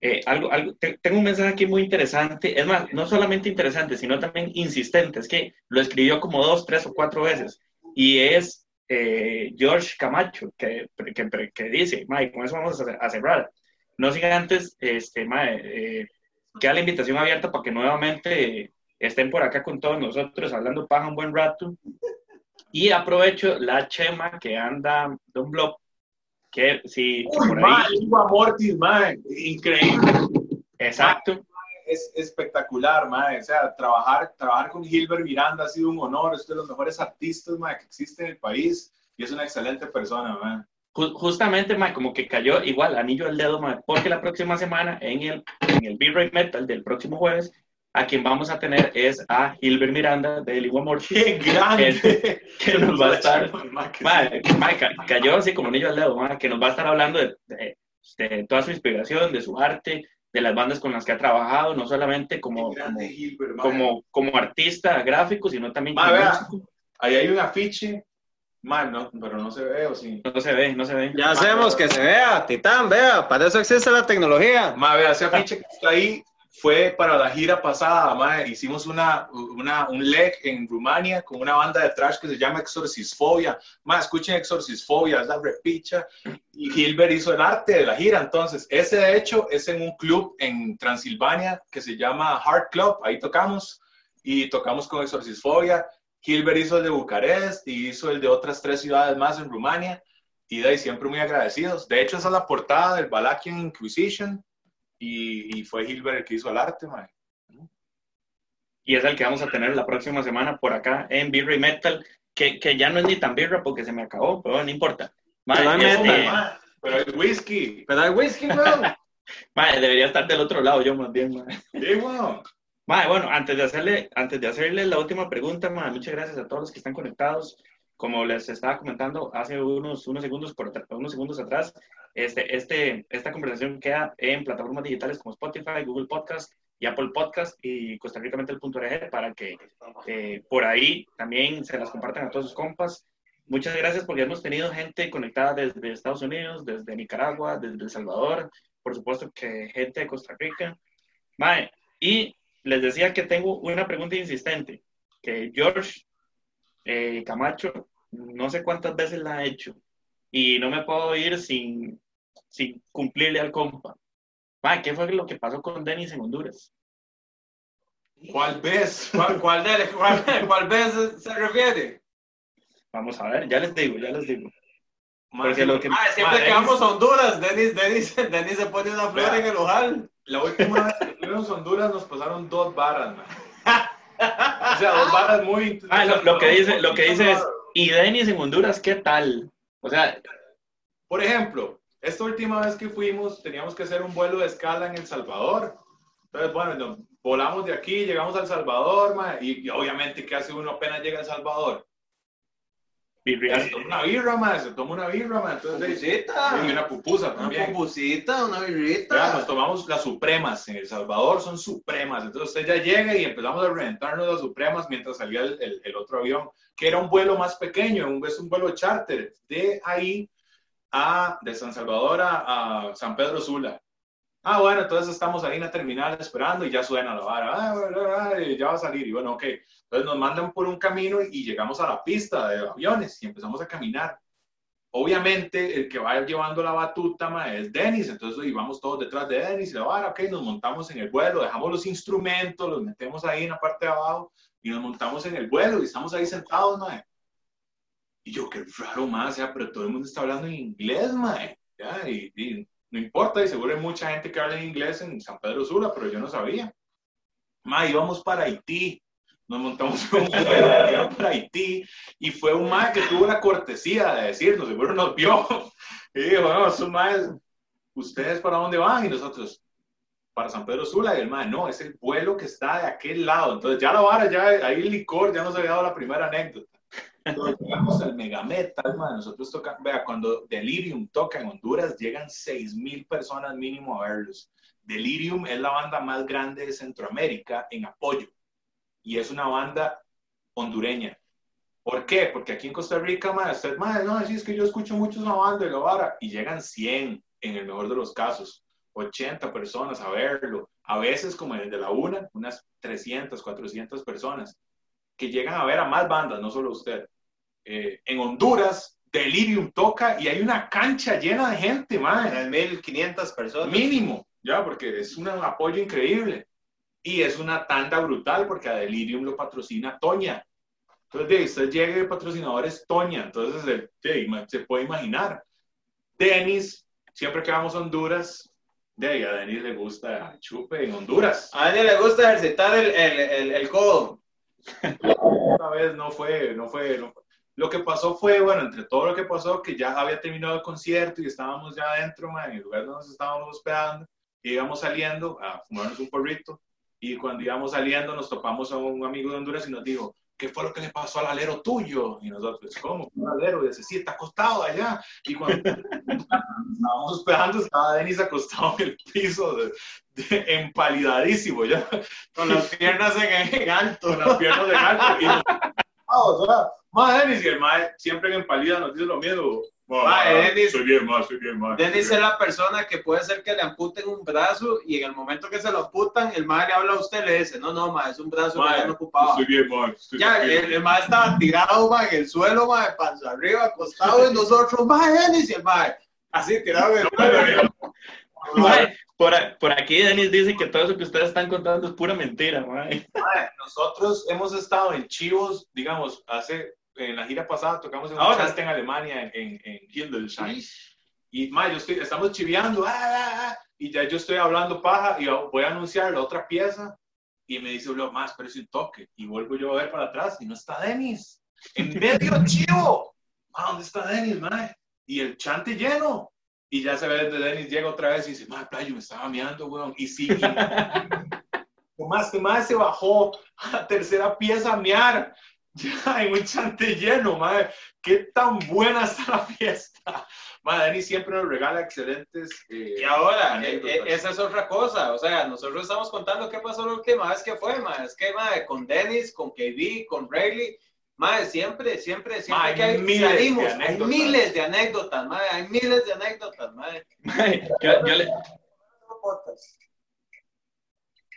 eh, algo, algo, tengo un mensaje aquí muy interesante. Es más, no solamente interesante, sino también insistente. Es que lo escribió como dos, tres o cuatro veces. Y es eh, George Camacho, que, que, que dice, Mike, con eso vamos a, cerrar. No sigan antes, este, mae, eh, queda la invitación abierta para que nuevamente estén por acá con todos nosotros hablando paja un buen rato. Y aprovecho la chema que anda de un blog que si por ahí... Mortis, man. increíble. Exacto. Es espectacular, man. O sea, trabajar, trabajar con Gilbert Miranda ha sido un honor. Es de los mejores artistas, man, que existe en el país y es una excelente persona, man. Justamente, man, como que cayó igual, anillo al dedo, man, porque la próxima semana en el, en el B-Ray Metal del próximo jueves a quien vamos a tener es a Gilbert Miranda de Ligua ¡Qué grande! Que, nos va a estar, cayó así como niño al dedo, que nos va a estar hablando de, toda su inspiración, de su arte, de las bandas con las que ha trabajado, no solamente como, como, como, artista gráfico, sino también como músico. Ahí hay un afiche, mal, no, pero no se ve, o sí. No se ve, no se ve. Ya hacemos que se vea, Titán, vea, para eso existe la tecnología. Ma, vea, ese afiche que está ahí fue para la gira pasada, madre. hicimos una, un leg en Rumania con una banda de trash que se llama Exorcisfobia. Más, escuchen Exorcisfobia, es la repicha. Y Gilbert hizo el arte de la gira. Entonces, ese de hecho es en un club en Transilvania que se llama Heart Club. Ahí tocamos y tocamos con Exorcisfobia. Gilbert hizo el de Bucarest y hizo el de otras tres ciudades más en Rumania. Y de ahí siempre muy agradecidos. De hecho, esa es la portada del Balakian Inquisition y, fue Gilbert el que hizo el arte, man. Y es el que vamos a tener la próxima semana por acá en Birra Metal, que, que, ya no es ni tan birra porque se me acabó, pero no importa. Mae, Pero hay este, mae. Pero hay whisky. Pero hay whisky, weón. mae, debería estar del otro lado yo más bien, mae. Sí. Mae, bueno, antes de hacerle, antes de hacerle la última pregunta, mae, muchas gracias a todos los que están conectados. Como les estaba comentando hace unos, unos, segundos, por, unos segundos atrás, este, este, esta conversación queda en plataformas digitales como Spotify, Google Podcast y Apple Podcast y costarricamental.org para que eh, por ahí también se las compartan a todos sus compas. Muchas gracias porque hemos tenido gente conectada desde Estados Unidos, desde Nicaragua, desde El Salvador, por supuesto que gente de Costa Rica. Mae, y les decía que tengo una pregunta insistente, que George eh, Camacho no sé cuántas veces la ha hecho y no me puedo ir sin, sin cumplirle al compa. Mae, ¿qué fue lo que pasó con Denis en Honduras? ¿Cuál ves? ¿Cuál, cuál, de- cuál, cuál vez se- refiere? Vamos a ver, ya les digo, ya les digo. Porque lo que- Ah, siempre Mae, que vamos a Honduras, Denis, Denis, Denis se pone una flor Vea. en el ojal. La última vez que fuimos a Honduras nos pasaron dos varas, man. O sea, dos varas muy... Ah, lo, lo que dice, lo que dice es, ¿y Denis en Honduras qué tal? O sea, Por ejemplo, esta última vez que fuimos teníamos que hacer un vuelo de escala en El Salvador. Entonces, bueno, volamos de aquí, llegamos a El Salvador, y obviamente, ¿qué hace uno apenas llega a El Salvador? Se toma una birra, man, se toma una birra, man. Entonces, Pupusita. y una pupusa Una también. pupusita, una Ya, birrita. nos tomamos las supremas. En El Salvador son supremas. Entonces usted ya llega y empezamos a reventarnos las supremas mientras salía el, el- el otro avión, que era un vuelo más pequeño, un, es un vuelo charter de ahí a, de San Salvador a, a San Pedro Sula. Ah, bueno, entonces estamos ahí en la terminal esperando y ya suena la vara. Ah, ya va a salir. Y bueno, ok. Entonces nos mandan por un camino y llegamos a la pista de aviones y empezamos a caminar obviamente el que va llevando la batuta ma, es Denis, entonces íbamos todos detrás de Denis y la vara, ok, nos montamos en el vuelo, dejamos los instrumentos, los metemos ahí en la parte de abajo y nos montamos en el vuelo y estamos ahí sentados, mae. Y yo, qué raro, más, o sea, pero todo el mundo está hablando en inglés, mae. Ya, y, y no importa, y seguro hay mucha gente que habla en inglés en San Pedro Sula, pero yo no sabía. Mae, íbamos para Haití. Nos montamos en un vuelo para Haití y fue un mae que tuvo la cortesía de decirnos, seguro nos vio. Y dijo, no, esos maes, ¿ustedes para dónde van? Y nosotros, para San Pedro Sula. Y el mae, no, es el vuelo que está de aquel lado. Entonces ya la vara, ya ahí el licor, ya nos había dado la primera anécdota. Llegamos al Megametal, mae, nosotros tocamos, vea, cuando Delirium toca en Honduras, llegan 6 mil personas mínimo a verlos. Delirium es la banda más grande de Centroamérica en apoyo. Y es una banda hondureña. ¿Por qué? Porque aquí en Costa Rica, madre, usted, madre, no, sí, es que yo escucho mucho esa banda y la vara, y llegan 100 en el mejor de los casos, 80 personas a verlo, a veces como el de la una, unas 300, 400 personas, que llegan a ver a más bandas, no solo usted. Eh, en Honduras, Delirium toca y hay una cancha llena de gente, madre, 1500 personas. mínimo, ya, porque es un apoyo increíble. Y es una tanda brutal porque a Delirium lo patrocina Toña. Entonces, de, usted llega de patrocinadores Toña, entonces de, de, se puede imaginar. Denis, siempre que vamos a Honduras, de ahí a Denis le gusta chupe en Honduras. A Dani le gusta ejercitar el, el, el, el codo. Esta vez no fue, no fue, no fue. Lo que pasó fue, bueno, entre todo lo que pasó, que ya había terminado el concierto y estábamos ya adentro, man, en el lugar donde nos estábamos hospedando, y íbamos saliendo a fumarnos un porrito, y cuando íbamos saliendo nos topamos a un amigo de Honduras y nos dijo, ¿qué fue lo que le pasó al alero tuyo? Y nosotros, ¿cómo? Un alero, y dice, sí, está acostado allá. Y cuando estábamos hospedando, estaba Denis acostado en el piso, de, de, empalidadísimo, ya, Con las piernas en, en alto. con las piernas de alto. Y nos, o sea, más Denis, y el mae siempre en empalida nos dice lo mismo. Mae, Denis- soy bien más, soy bien más. Denis es la persona que puede ser que le amputen un brazo y en el momento que se lo amputan, el madre le habla a usted y le dice, no, no, ma, es un brazo que Mae, ya no ocupaba. Soy bien más. estoy Ya, bien. el, el mae estaba tirado, ma, en el suelo, ma, de panza arriba, acostado, y nosotros, ma, Denis, y el mae, así tirado en el suelo. Mae, por, por aquí Denis dice que todo eso que ustedes están contando es pura mentira, mae. Nosotros hemos estado en Chivos, digamos, hace, en la gira pasada tocamos en un Ahora. en Alemania, en, en, Hildesheim. Y, mae, yo estoy, estamos chiveando, ah, ah, ah, y ya yo estoy hablando paja, y voy a anunciar la otra pieza, y me dice, lo más, pero es un toque. Y vuelvo yo a ver para atrás, y no está Denis. En medio chivo. ¿Dónde está Denis, mae? y el chante lleno. Y ya se ve desde Dennis llega otra vez y dice, madre, playo, me estaba meando, weón. Y sí. Tomás, más se bajó a la tercera pieza a mear. Ya en un chante lleno, madre. Qué tan buena está la fiesta. Madre, Dennis siempre nos regala excelentes. Eh, y ahora, eh, eh, esa es otra cosa. O sea, nosotros estamos contando qué pasó la última vez que fue, madre. Es que, madre, con Dennis, con KB, con Rayleigh Madre, siempre, siempre, siempre que hay, miles salimos, de hay miles de anécdotas, madre, hay miles de anécdotas, madre. madre yo, yo le...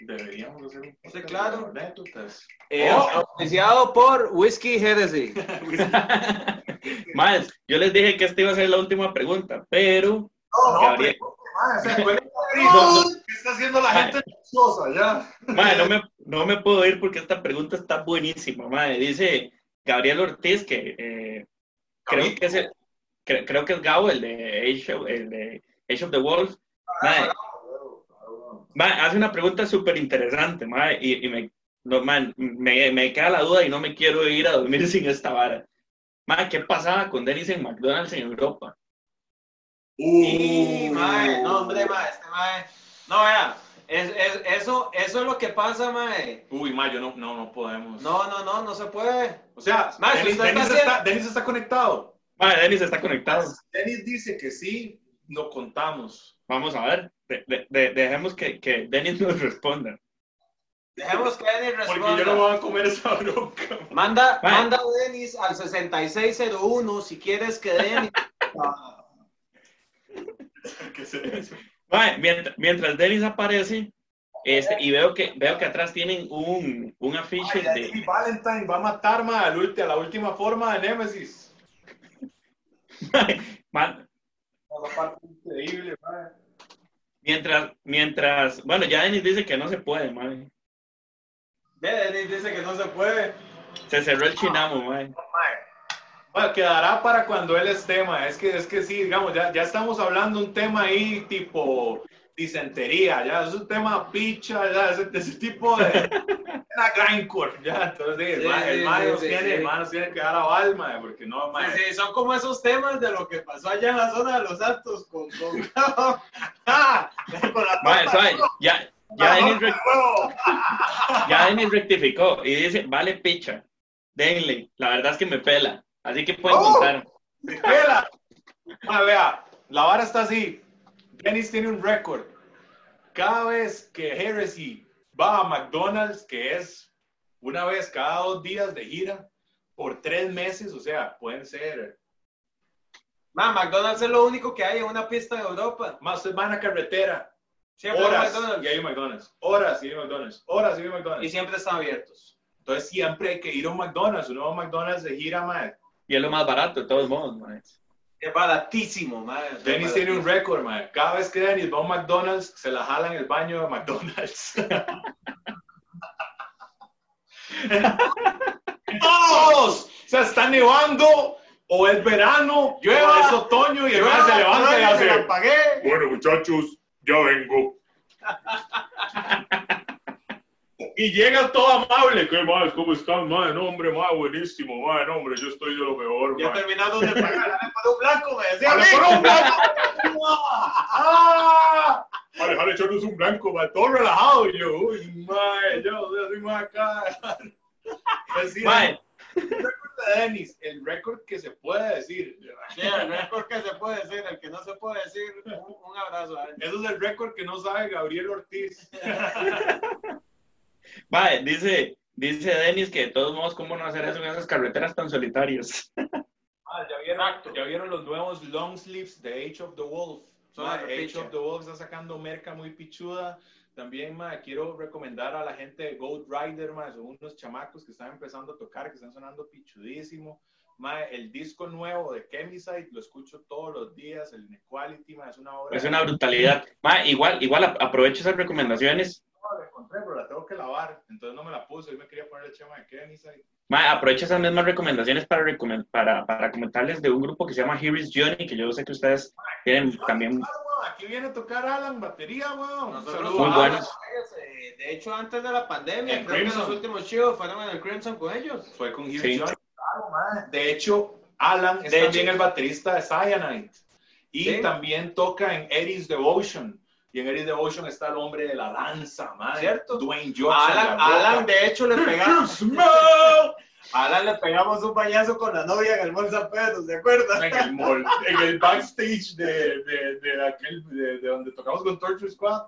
Deberíamos hacer un podcast claro. anécdotas. Eh, oh. por Whiskey Hennessy. madre, yo les dije que esta iba a ser la última pregunta, pero... No, no, Gabriel... pero, ¿Qué está haciendo la gente ya? Madre, no me, no me puedo ir porque esta pregunta está buenísima, madre. Dice... Gabriel Ortiz, que eh, creo, que es el, creo que es Gabo, el de Age of, el de Age of the Wolves. hace una pregunta súper interesante, y, y me, me, me, queda la duda y no me quiero ir a dormir sin esta vara. ¿qué pasaba con Dennis en McDonald's en Europa? Uh, no, hombre, este no, vea, es, es, eso, eso es lo que pasa, mae. Uy, mae, yo no, no, no podemos. No, no, no, no se puede. O sea, mae, Denis, está, Denis, está, conectado. Mae, Denis está conectado. Denis dice que sí, no contamos. Vamos a ver, de, de, dejemos que, que Denis nos responda. Dejemos que Denis responda. Porque yo no voy a comer esa bronca. Manda, manda a Denis al 6601 si quieres que Denis... ¿Qué es eso? Mientras, mientras Dennis aparece, este, y veo que, veo que atrás tienen un, un afiche de... Valentine va a matar ma, a la última forma de Nemesis. Man. increíble, Mientras, mientras, bueno, ya Dennis dice que no se puede, madre. Dennis dice que no se puede. Se cerró el chinamo, madre. Bueno, quedará para cuando él esté, ma. Es que, es que sí, digamos, ya, ya estamos hablando un tema ahí tipo disentería, ya es un tema picha, ya ese, ese tipo de una grindcore, ya, entonces el, sí, sí, tiene, el tiene que dar a Valma, porque no, ma, sí, son como esos temas de lo que pasó allá en la zona de los Altos con, con, con la ma, ya, ya Denis, ya Denis rectificó y dice, vale picha, denle, la verdad es que me pela. Así que pueden ¡Oh! contar. Ah, vea, la vara está así. Dennis tiene un récord. Cada vez que Heresy va a McDonald's, que es una vez cada dos días de gira, por tres meses, o sea, pueden ser. Man, McDonald's es lo único que hay en una pista de Europa. Más van a carretera. Siempre horas McDonald's. y hay McDonald's. Horas y hay McDonald's. Horas y hay McDonald's. Y siempre están abiertos. Entonces siempre hay que ir a un McDonald's. Un nuevo McDonald's de gira, más y es lo más barato de todos modos, Es baratísimo, man. Dennis tiene un récord, man. Cada vez que Dennis va a un McDonald's, se la jala en el baño de McDonald's. ¡Todos! Se está nevando, o es verano, llueve, o es otoño, y el man se levanta y hace... Bueno, muchachos, ya vengo. Y llega todo amable. ¿Qué más? ¿Cómo están? Madre, no, hombre, más buenísimo. Madre, no, hombre, yo estoy de lo mejor. Ya terminado de pagar. para un blanco, me decía. ¡Para un blanco! ¡Ah! Déjale echarnos un blanco, madre. Todo relajado. Y yo, uy, madre, yo soy más acá. Madre. El récord de Dennis, el récord que se puede decir. Sí, el récord que se puede decir, el que no se puede decir, un, un abrazo. Eso es el récord que no sabe Gabriel Ortiz. Vale, dice, dice Denis que de todos modos, ¿cómo no hacer eso en esas carreteras tan solitarias? Ah, ya vieron, ya vieron los nuevos long sleeves de Age of the Wolf. Age of the Wolf está sacando merca muy pichuda. También, ma, quiero recomendar a la gente de Gold Rider, ma, son unos chamacos que están empezando a tocar, que están sonando pichudísimo. Ma, el disco nuevo de Chemisite lo escucho todos los días, el Inequality, ma, es una obra. Es una brutalidad. Ma, igual, igual aprovecho esas recomendaciones la encontré, pero la tengo que lavar. Entonces no me la puse. Hoy me quería poner el chema de Kenny's ahí. aprovecha esas mismas recomendaciones para, para, para comentarles de un grupo que se llama Heroes Journey, que yo sé que ustedes tienen también. Aquí viene a tocar Alan, batería, weón. Muy buenos. Eh, de hecho, antes de la pandemia, el creo que los últimos shows fueron en el Crimson con ellos. Fue con Heroes Journey. de hecho, Alan es De también hecho. el baterista de Cyanide. Y Sí. también toca en Eddie's Devotion. Y en Eddie's Devotion está el hombre de la danza, man. ¿Cierto? Dwayne Johnson. Alan, Alan, de hecho, le pegamos. Alan le pegamos un payaso con la novia en el Mall San Pedro, ¿se acuerdan? en el mall, en el backstage de, de, de, aquel, de, de donde tocamos con Torture Squad.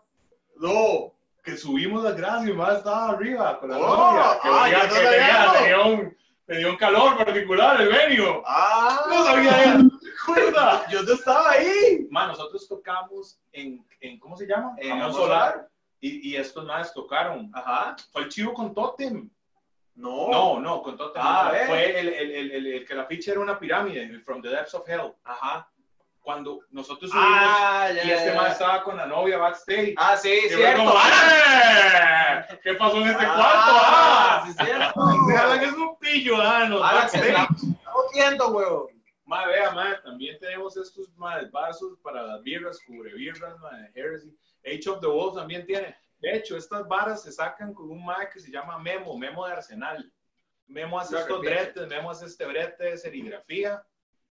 No. Que subimos las gradas y madre estaba arriba con la Oh, novia. Que ah, no que tenía, eso. tenía un, tenía un calor particular el venio. Ah, No sabía él. ¿Recuerda? Yo no estaba ahí. Man, nosotros tocamos en, en ¿cómo se llama? En Amor Solar. Y, y estos madres tocaron. Ajá. Fue el chivo con Totem. No. No, no, con Totem. Ah, no. Fue el, el, el, el, el que la ficha era una pirámide, el From the Depths of Hell. Ajá. Cuando nosotros subimos Ah, ya, y este ya, man estaba con la novia backstage. Ah, sí, Y fue cierto. como. ¿Qué pasó en este cuarto? ¡Ah! sí, cierto. Es un pillo, ah, se backstage. estamos viendo, huevón. Ma, vea, también tenemos estos ma, vasos para las birras, cubrebirras, ma, de Heresy. Age of the Wolf también tiene. De hecho, estas varas se sacan con un ma que se llama Memo, Memo de Arsenal. Memo hace estos bretes, Memo hace este brete de serigrafía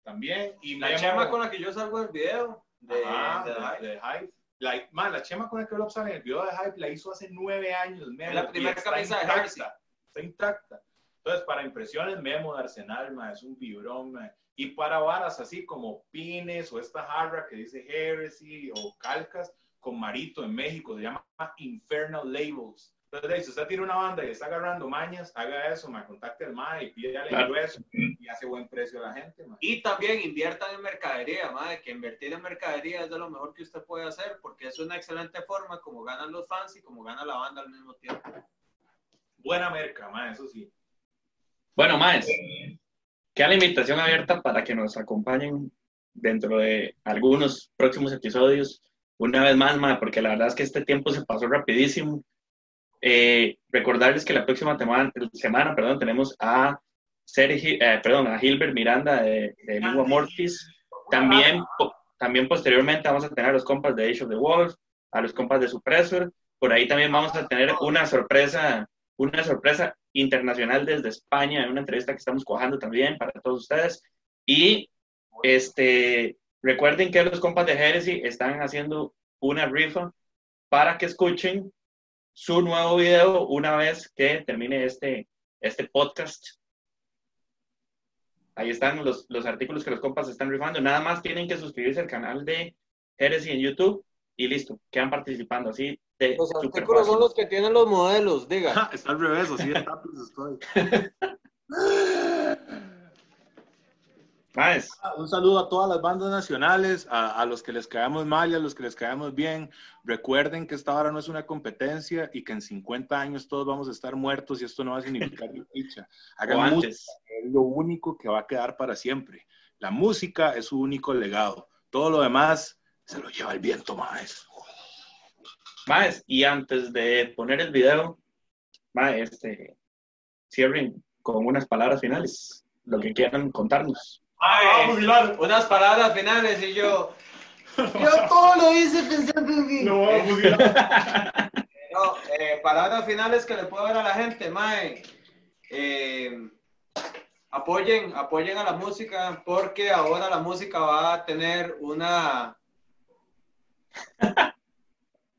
también. Y La Memo, chema con la que yo salgo el video. De, Ajá, de de, de Hype. La, ma, la chema con la que Lop sale en el video de Hype la hizo hace nueve años. Memo, la primera camisa de intacta, Heresy. Está intacta. Entonces, para impresiones, Memo de Arsenal, ma, es un vibrón. Y para varas así como pines o esta jarra que dice Heresy o calcas con Marito en México, se llama Infernal Labels. Entonces, si usted tiene una banda y está agarrando mañas, haga eso, ma, contacte al MA y pídale Claro. el grueso y hace buen precio a la gente, ma. Y también inviertan en mercadería, madre, que invertir en mercadería es de lo mejor que usted puede hacer, porque es una excelente forma como ganan los fans y como gana la banda al mismo tiempo. Buena merca, ma, eso sí. Bueno, Maes, queda la invitación abierta para que nos acompañen dentro de algunos próximos episodios. Una vez más, Mae, porque la verdad es que este tiempo se pasó rapidísimo. Eh, recordarles que la próxima semana perdón, tenemos a, Sergi, eh, perdón, a Gilbert Miranda de, de Lingua Mortis. También, po- también posteriormente vamos a tener a los compas de Age of the Wolf, a los compas de Suppressor. Por ahí también vamos a tener una sorpresa, una sorpresa internacional desde España, en una entrevista que estamos cuajando también para todos ustedes. Y este, recuerden que los compas de Heresy están haciendo una rifa para que escuchen su nuevo video una vez que termine este, este podcast. Ahí están los, los artículos que los compas están rifando. Nada más tienen que suscribirse al canal de Heresy en YouTube y listo, quedan participando así de Los artículos fácil. son los que tienen los modelos, diga. Está al revés, así de tapas estoy. Maes, Un saludo a todas las bandas nacionales, a, a los que les caemos mal y a los que les caemos bien. Recuerden que esta hora no es una competencia y que en 50 años todos vamos a estar muertos y esto no va a significar ni ficha. o Hagan música, antes. es lo único que va a quedar para siempre. La música es su único legado. Todo lo demás se lo lleva el viento, más. Maes, y antes de poner el video, Maes, este, cierren con unas palabras finales, lo que quieran contarnos. Ay, unas palabras finales y yo. Yo todo lo hice pensando en mí. No, No, eh, palabras finales que le puedo dar a la gente, Mae. Eh, apoyen, apoyen a la música porque ahora la música va a tener una.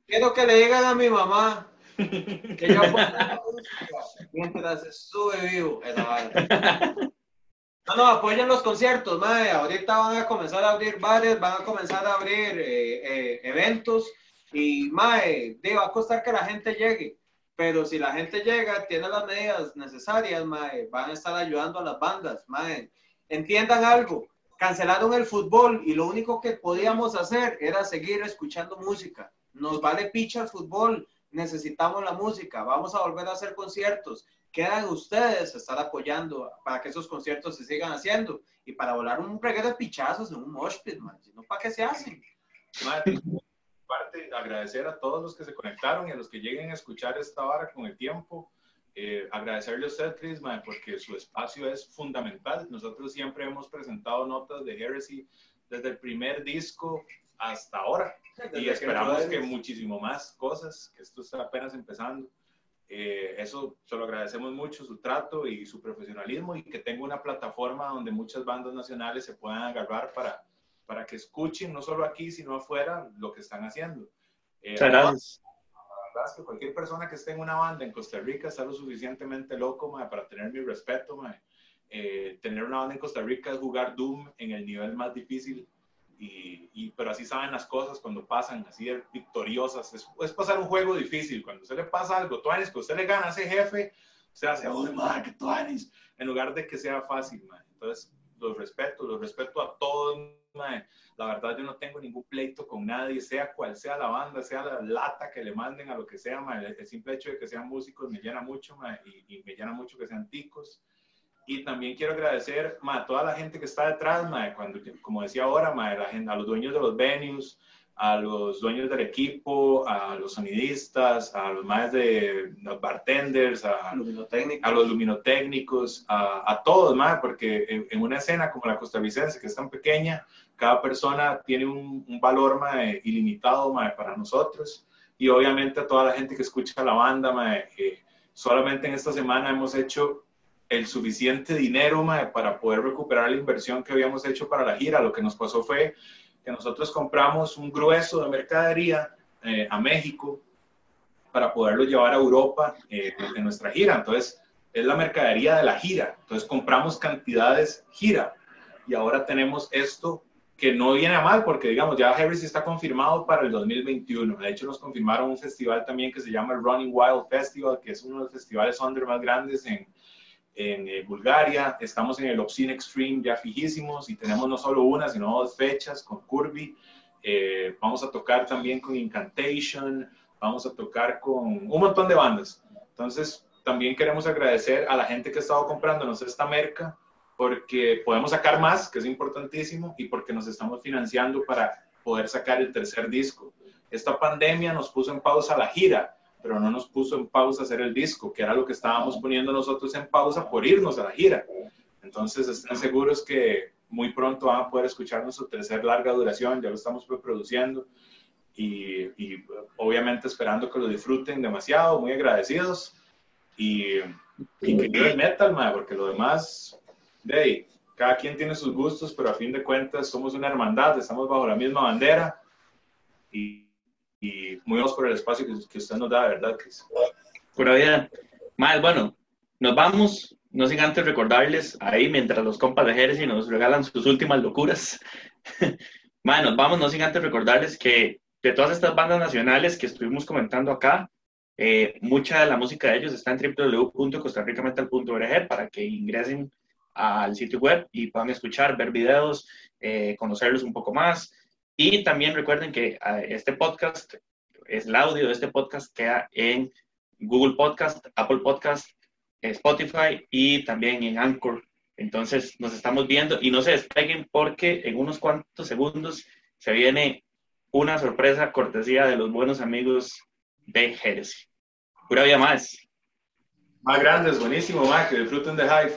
Quiero que le digan a mi mamá que yo ponga mientras estuve vivo. No, no, apoyen los conciertos, mae. Ahorita van a comenzar a abrir bares, van a comenzar a abrir eh, eh, eventos. Y, mae, de, va a costar que la gente llegue. Pero si la gente llega, tiene las medidas necesarias, mae, van a estar ayudando a las bandas, mae. Entiendan algo, cancelaron el fútbol y lo único que podíamos hacer era seguir escuchando música. Nos vale picha el fútbol, necesitamos la música, vamos a volver a hacer conciertos. Quedan ustedes estar apoyando para que esos conciertos se sigan haciendo y para volar un reguero de pichazos en un mosh pit, man. ¿para qué se hacen? Parte, agradecer a todos los que se conectaron y a los que lleguen a escuchar esta hora con el tiempo. Eh, agradecerle a usted, madre, porque su espacio es fundamental. Nosotros siempre hemos presentado notas de Heresy desde el primer disco hasta ahora y esperamos que muchísimo más cosas, que esto está apenas empezando. Eh, eso se lo agradecemos mucho, su trato y su profesionalismo y que tenga una plataforma donde muchas bandas nacionales se puedan agarrar para, para que escuchen, no solo aquí, sino afuera, lo que están haciendo. Eh, gracias. La verdad es que cualquier persona que esté en una banda en Costa Rica está lo suficientemente loco para tener mi respeto. Eh, tener una banda en Costa Rica es jugar Doom en el nivel más difícil y, pero así saben las cosas cuando pasan, así victoriosas. Es, pasar un juego difícil. Cuando usted le pasa algo, Tuanis, que usted le gana a ese jefe, se hace, ¡ay, madre, que Tuanis! En lugar de que sea fácil, man. Entonces, los respeto, los respeto a todos, man. La verdad, yo no tengo ningún pleito con nadie, sea cual sea la banda, sea la lata que le manden a lo que sea, man. El, simple hecho de que sean músicos me llena mucho, man, y, y me llena mucho que sean ticos. Y también quiero agradecer a toda la gente que está detrás, cuando, como decía ahora, la a los dueños de los venues, a los dueños del equipo, a los sonidistas, a los más de los bartenders, a, a los luminotécnicos, a, a todos, porque en, una escena como la costarricense, que es tan pequeña, cada persona tiene un, un valor ilimitado para nosotros. Y obviamente a toda la gente que escucha la banda, que solamente en esta semana hemos hecho el suficiente dinero para poder recuperar la inversión que habíamos hecho para la gira. Lo que nos pasó fue que nosotros compramos un grueso de mercadería eh, a México para poderlo llevar a Europa eh, en nuestra gira. Entonces, es la mercadería de la gira. Entonces, compramos cantidades gira. Y ahora tenemos esto que no viene a mal porque, digamos, ya Harris está confirmado para el 2021. De hecho, nos confirmaron un festival también que se llama el Running Wild Festival, que es uno de los festivales under más grandes en, en eh, Bulgaria, estamos en el Obscene Extreme ya fijísimos y tenemos no solo una, sino dos fechas con Curvy. Eh, vamos a tocar también con Incantation, vamos a tocar con un montón de bandas. Entonces, también queremos agradecer a la gente que ha estado comprándonos esta merca porque podemos sacar más, que es importantísimo, y porque nos estamos financiando para poder sacar el tercer disco. Esta pandemia nos puso en pausa la gira, pero no nos puso en pausa hacer el disco, que era lo que estábamos poniendo nosotros en pausa por irnos a la gira. Entonces estén seguros que muy pronto van a poder escuchar nuestro tercer larga duración, ya lo estamos produciendo y, y obviamente esperando que lo disfruten demasiado, muy agradecidos y, y que viva metal, porque lo demás, de cada quien tiene sus gustos, pero a fin de cuentas somos una hermandad, estamos bajo la misma bandera y y muy por el espacio que, usted nos da, ¿verdad, Cris? Pura vida. Más, bueno, nos vamos, no sin antes recordarles ahí, mientras los compas de Jerez nos regalan sus últimas locuras. Más, nos vamos, no sin antes recordarles que de todas estas bandas nacionales que estuvimos comentando acá, eh, mucha de la música de ellos está en www.costarricametal.org para que ingresen al sitio web y puedan escuchar, ver videos, eh, conocerlos un poco más. Y también recuerden que ah, este podcast, es el audio de este podcast queda en Google Podcast, Apple Podcast, Spotify y también en Anchor. Entonces nos estamos viendo y no se despeguen porque en unos cuantos segundos se viene una sorpresa cortesía de los buenos amigos de Jerez. Pura vida más. Más grandes, buenísimo, más que disfruten de Hive.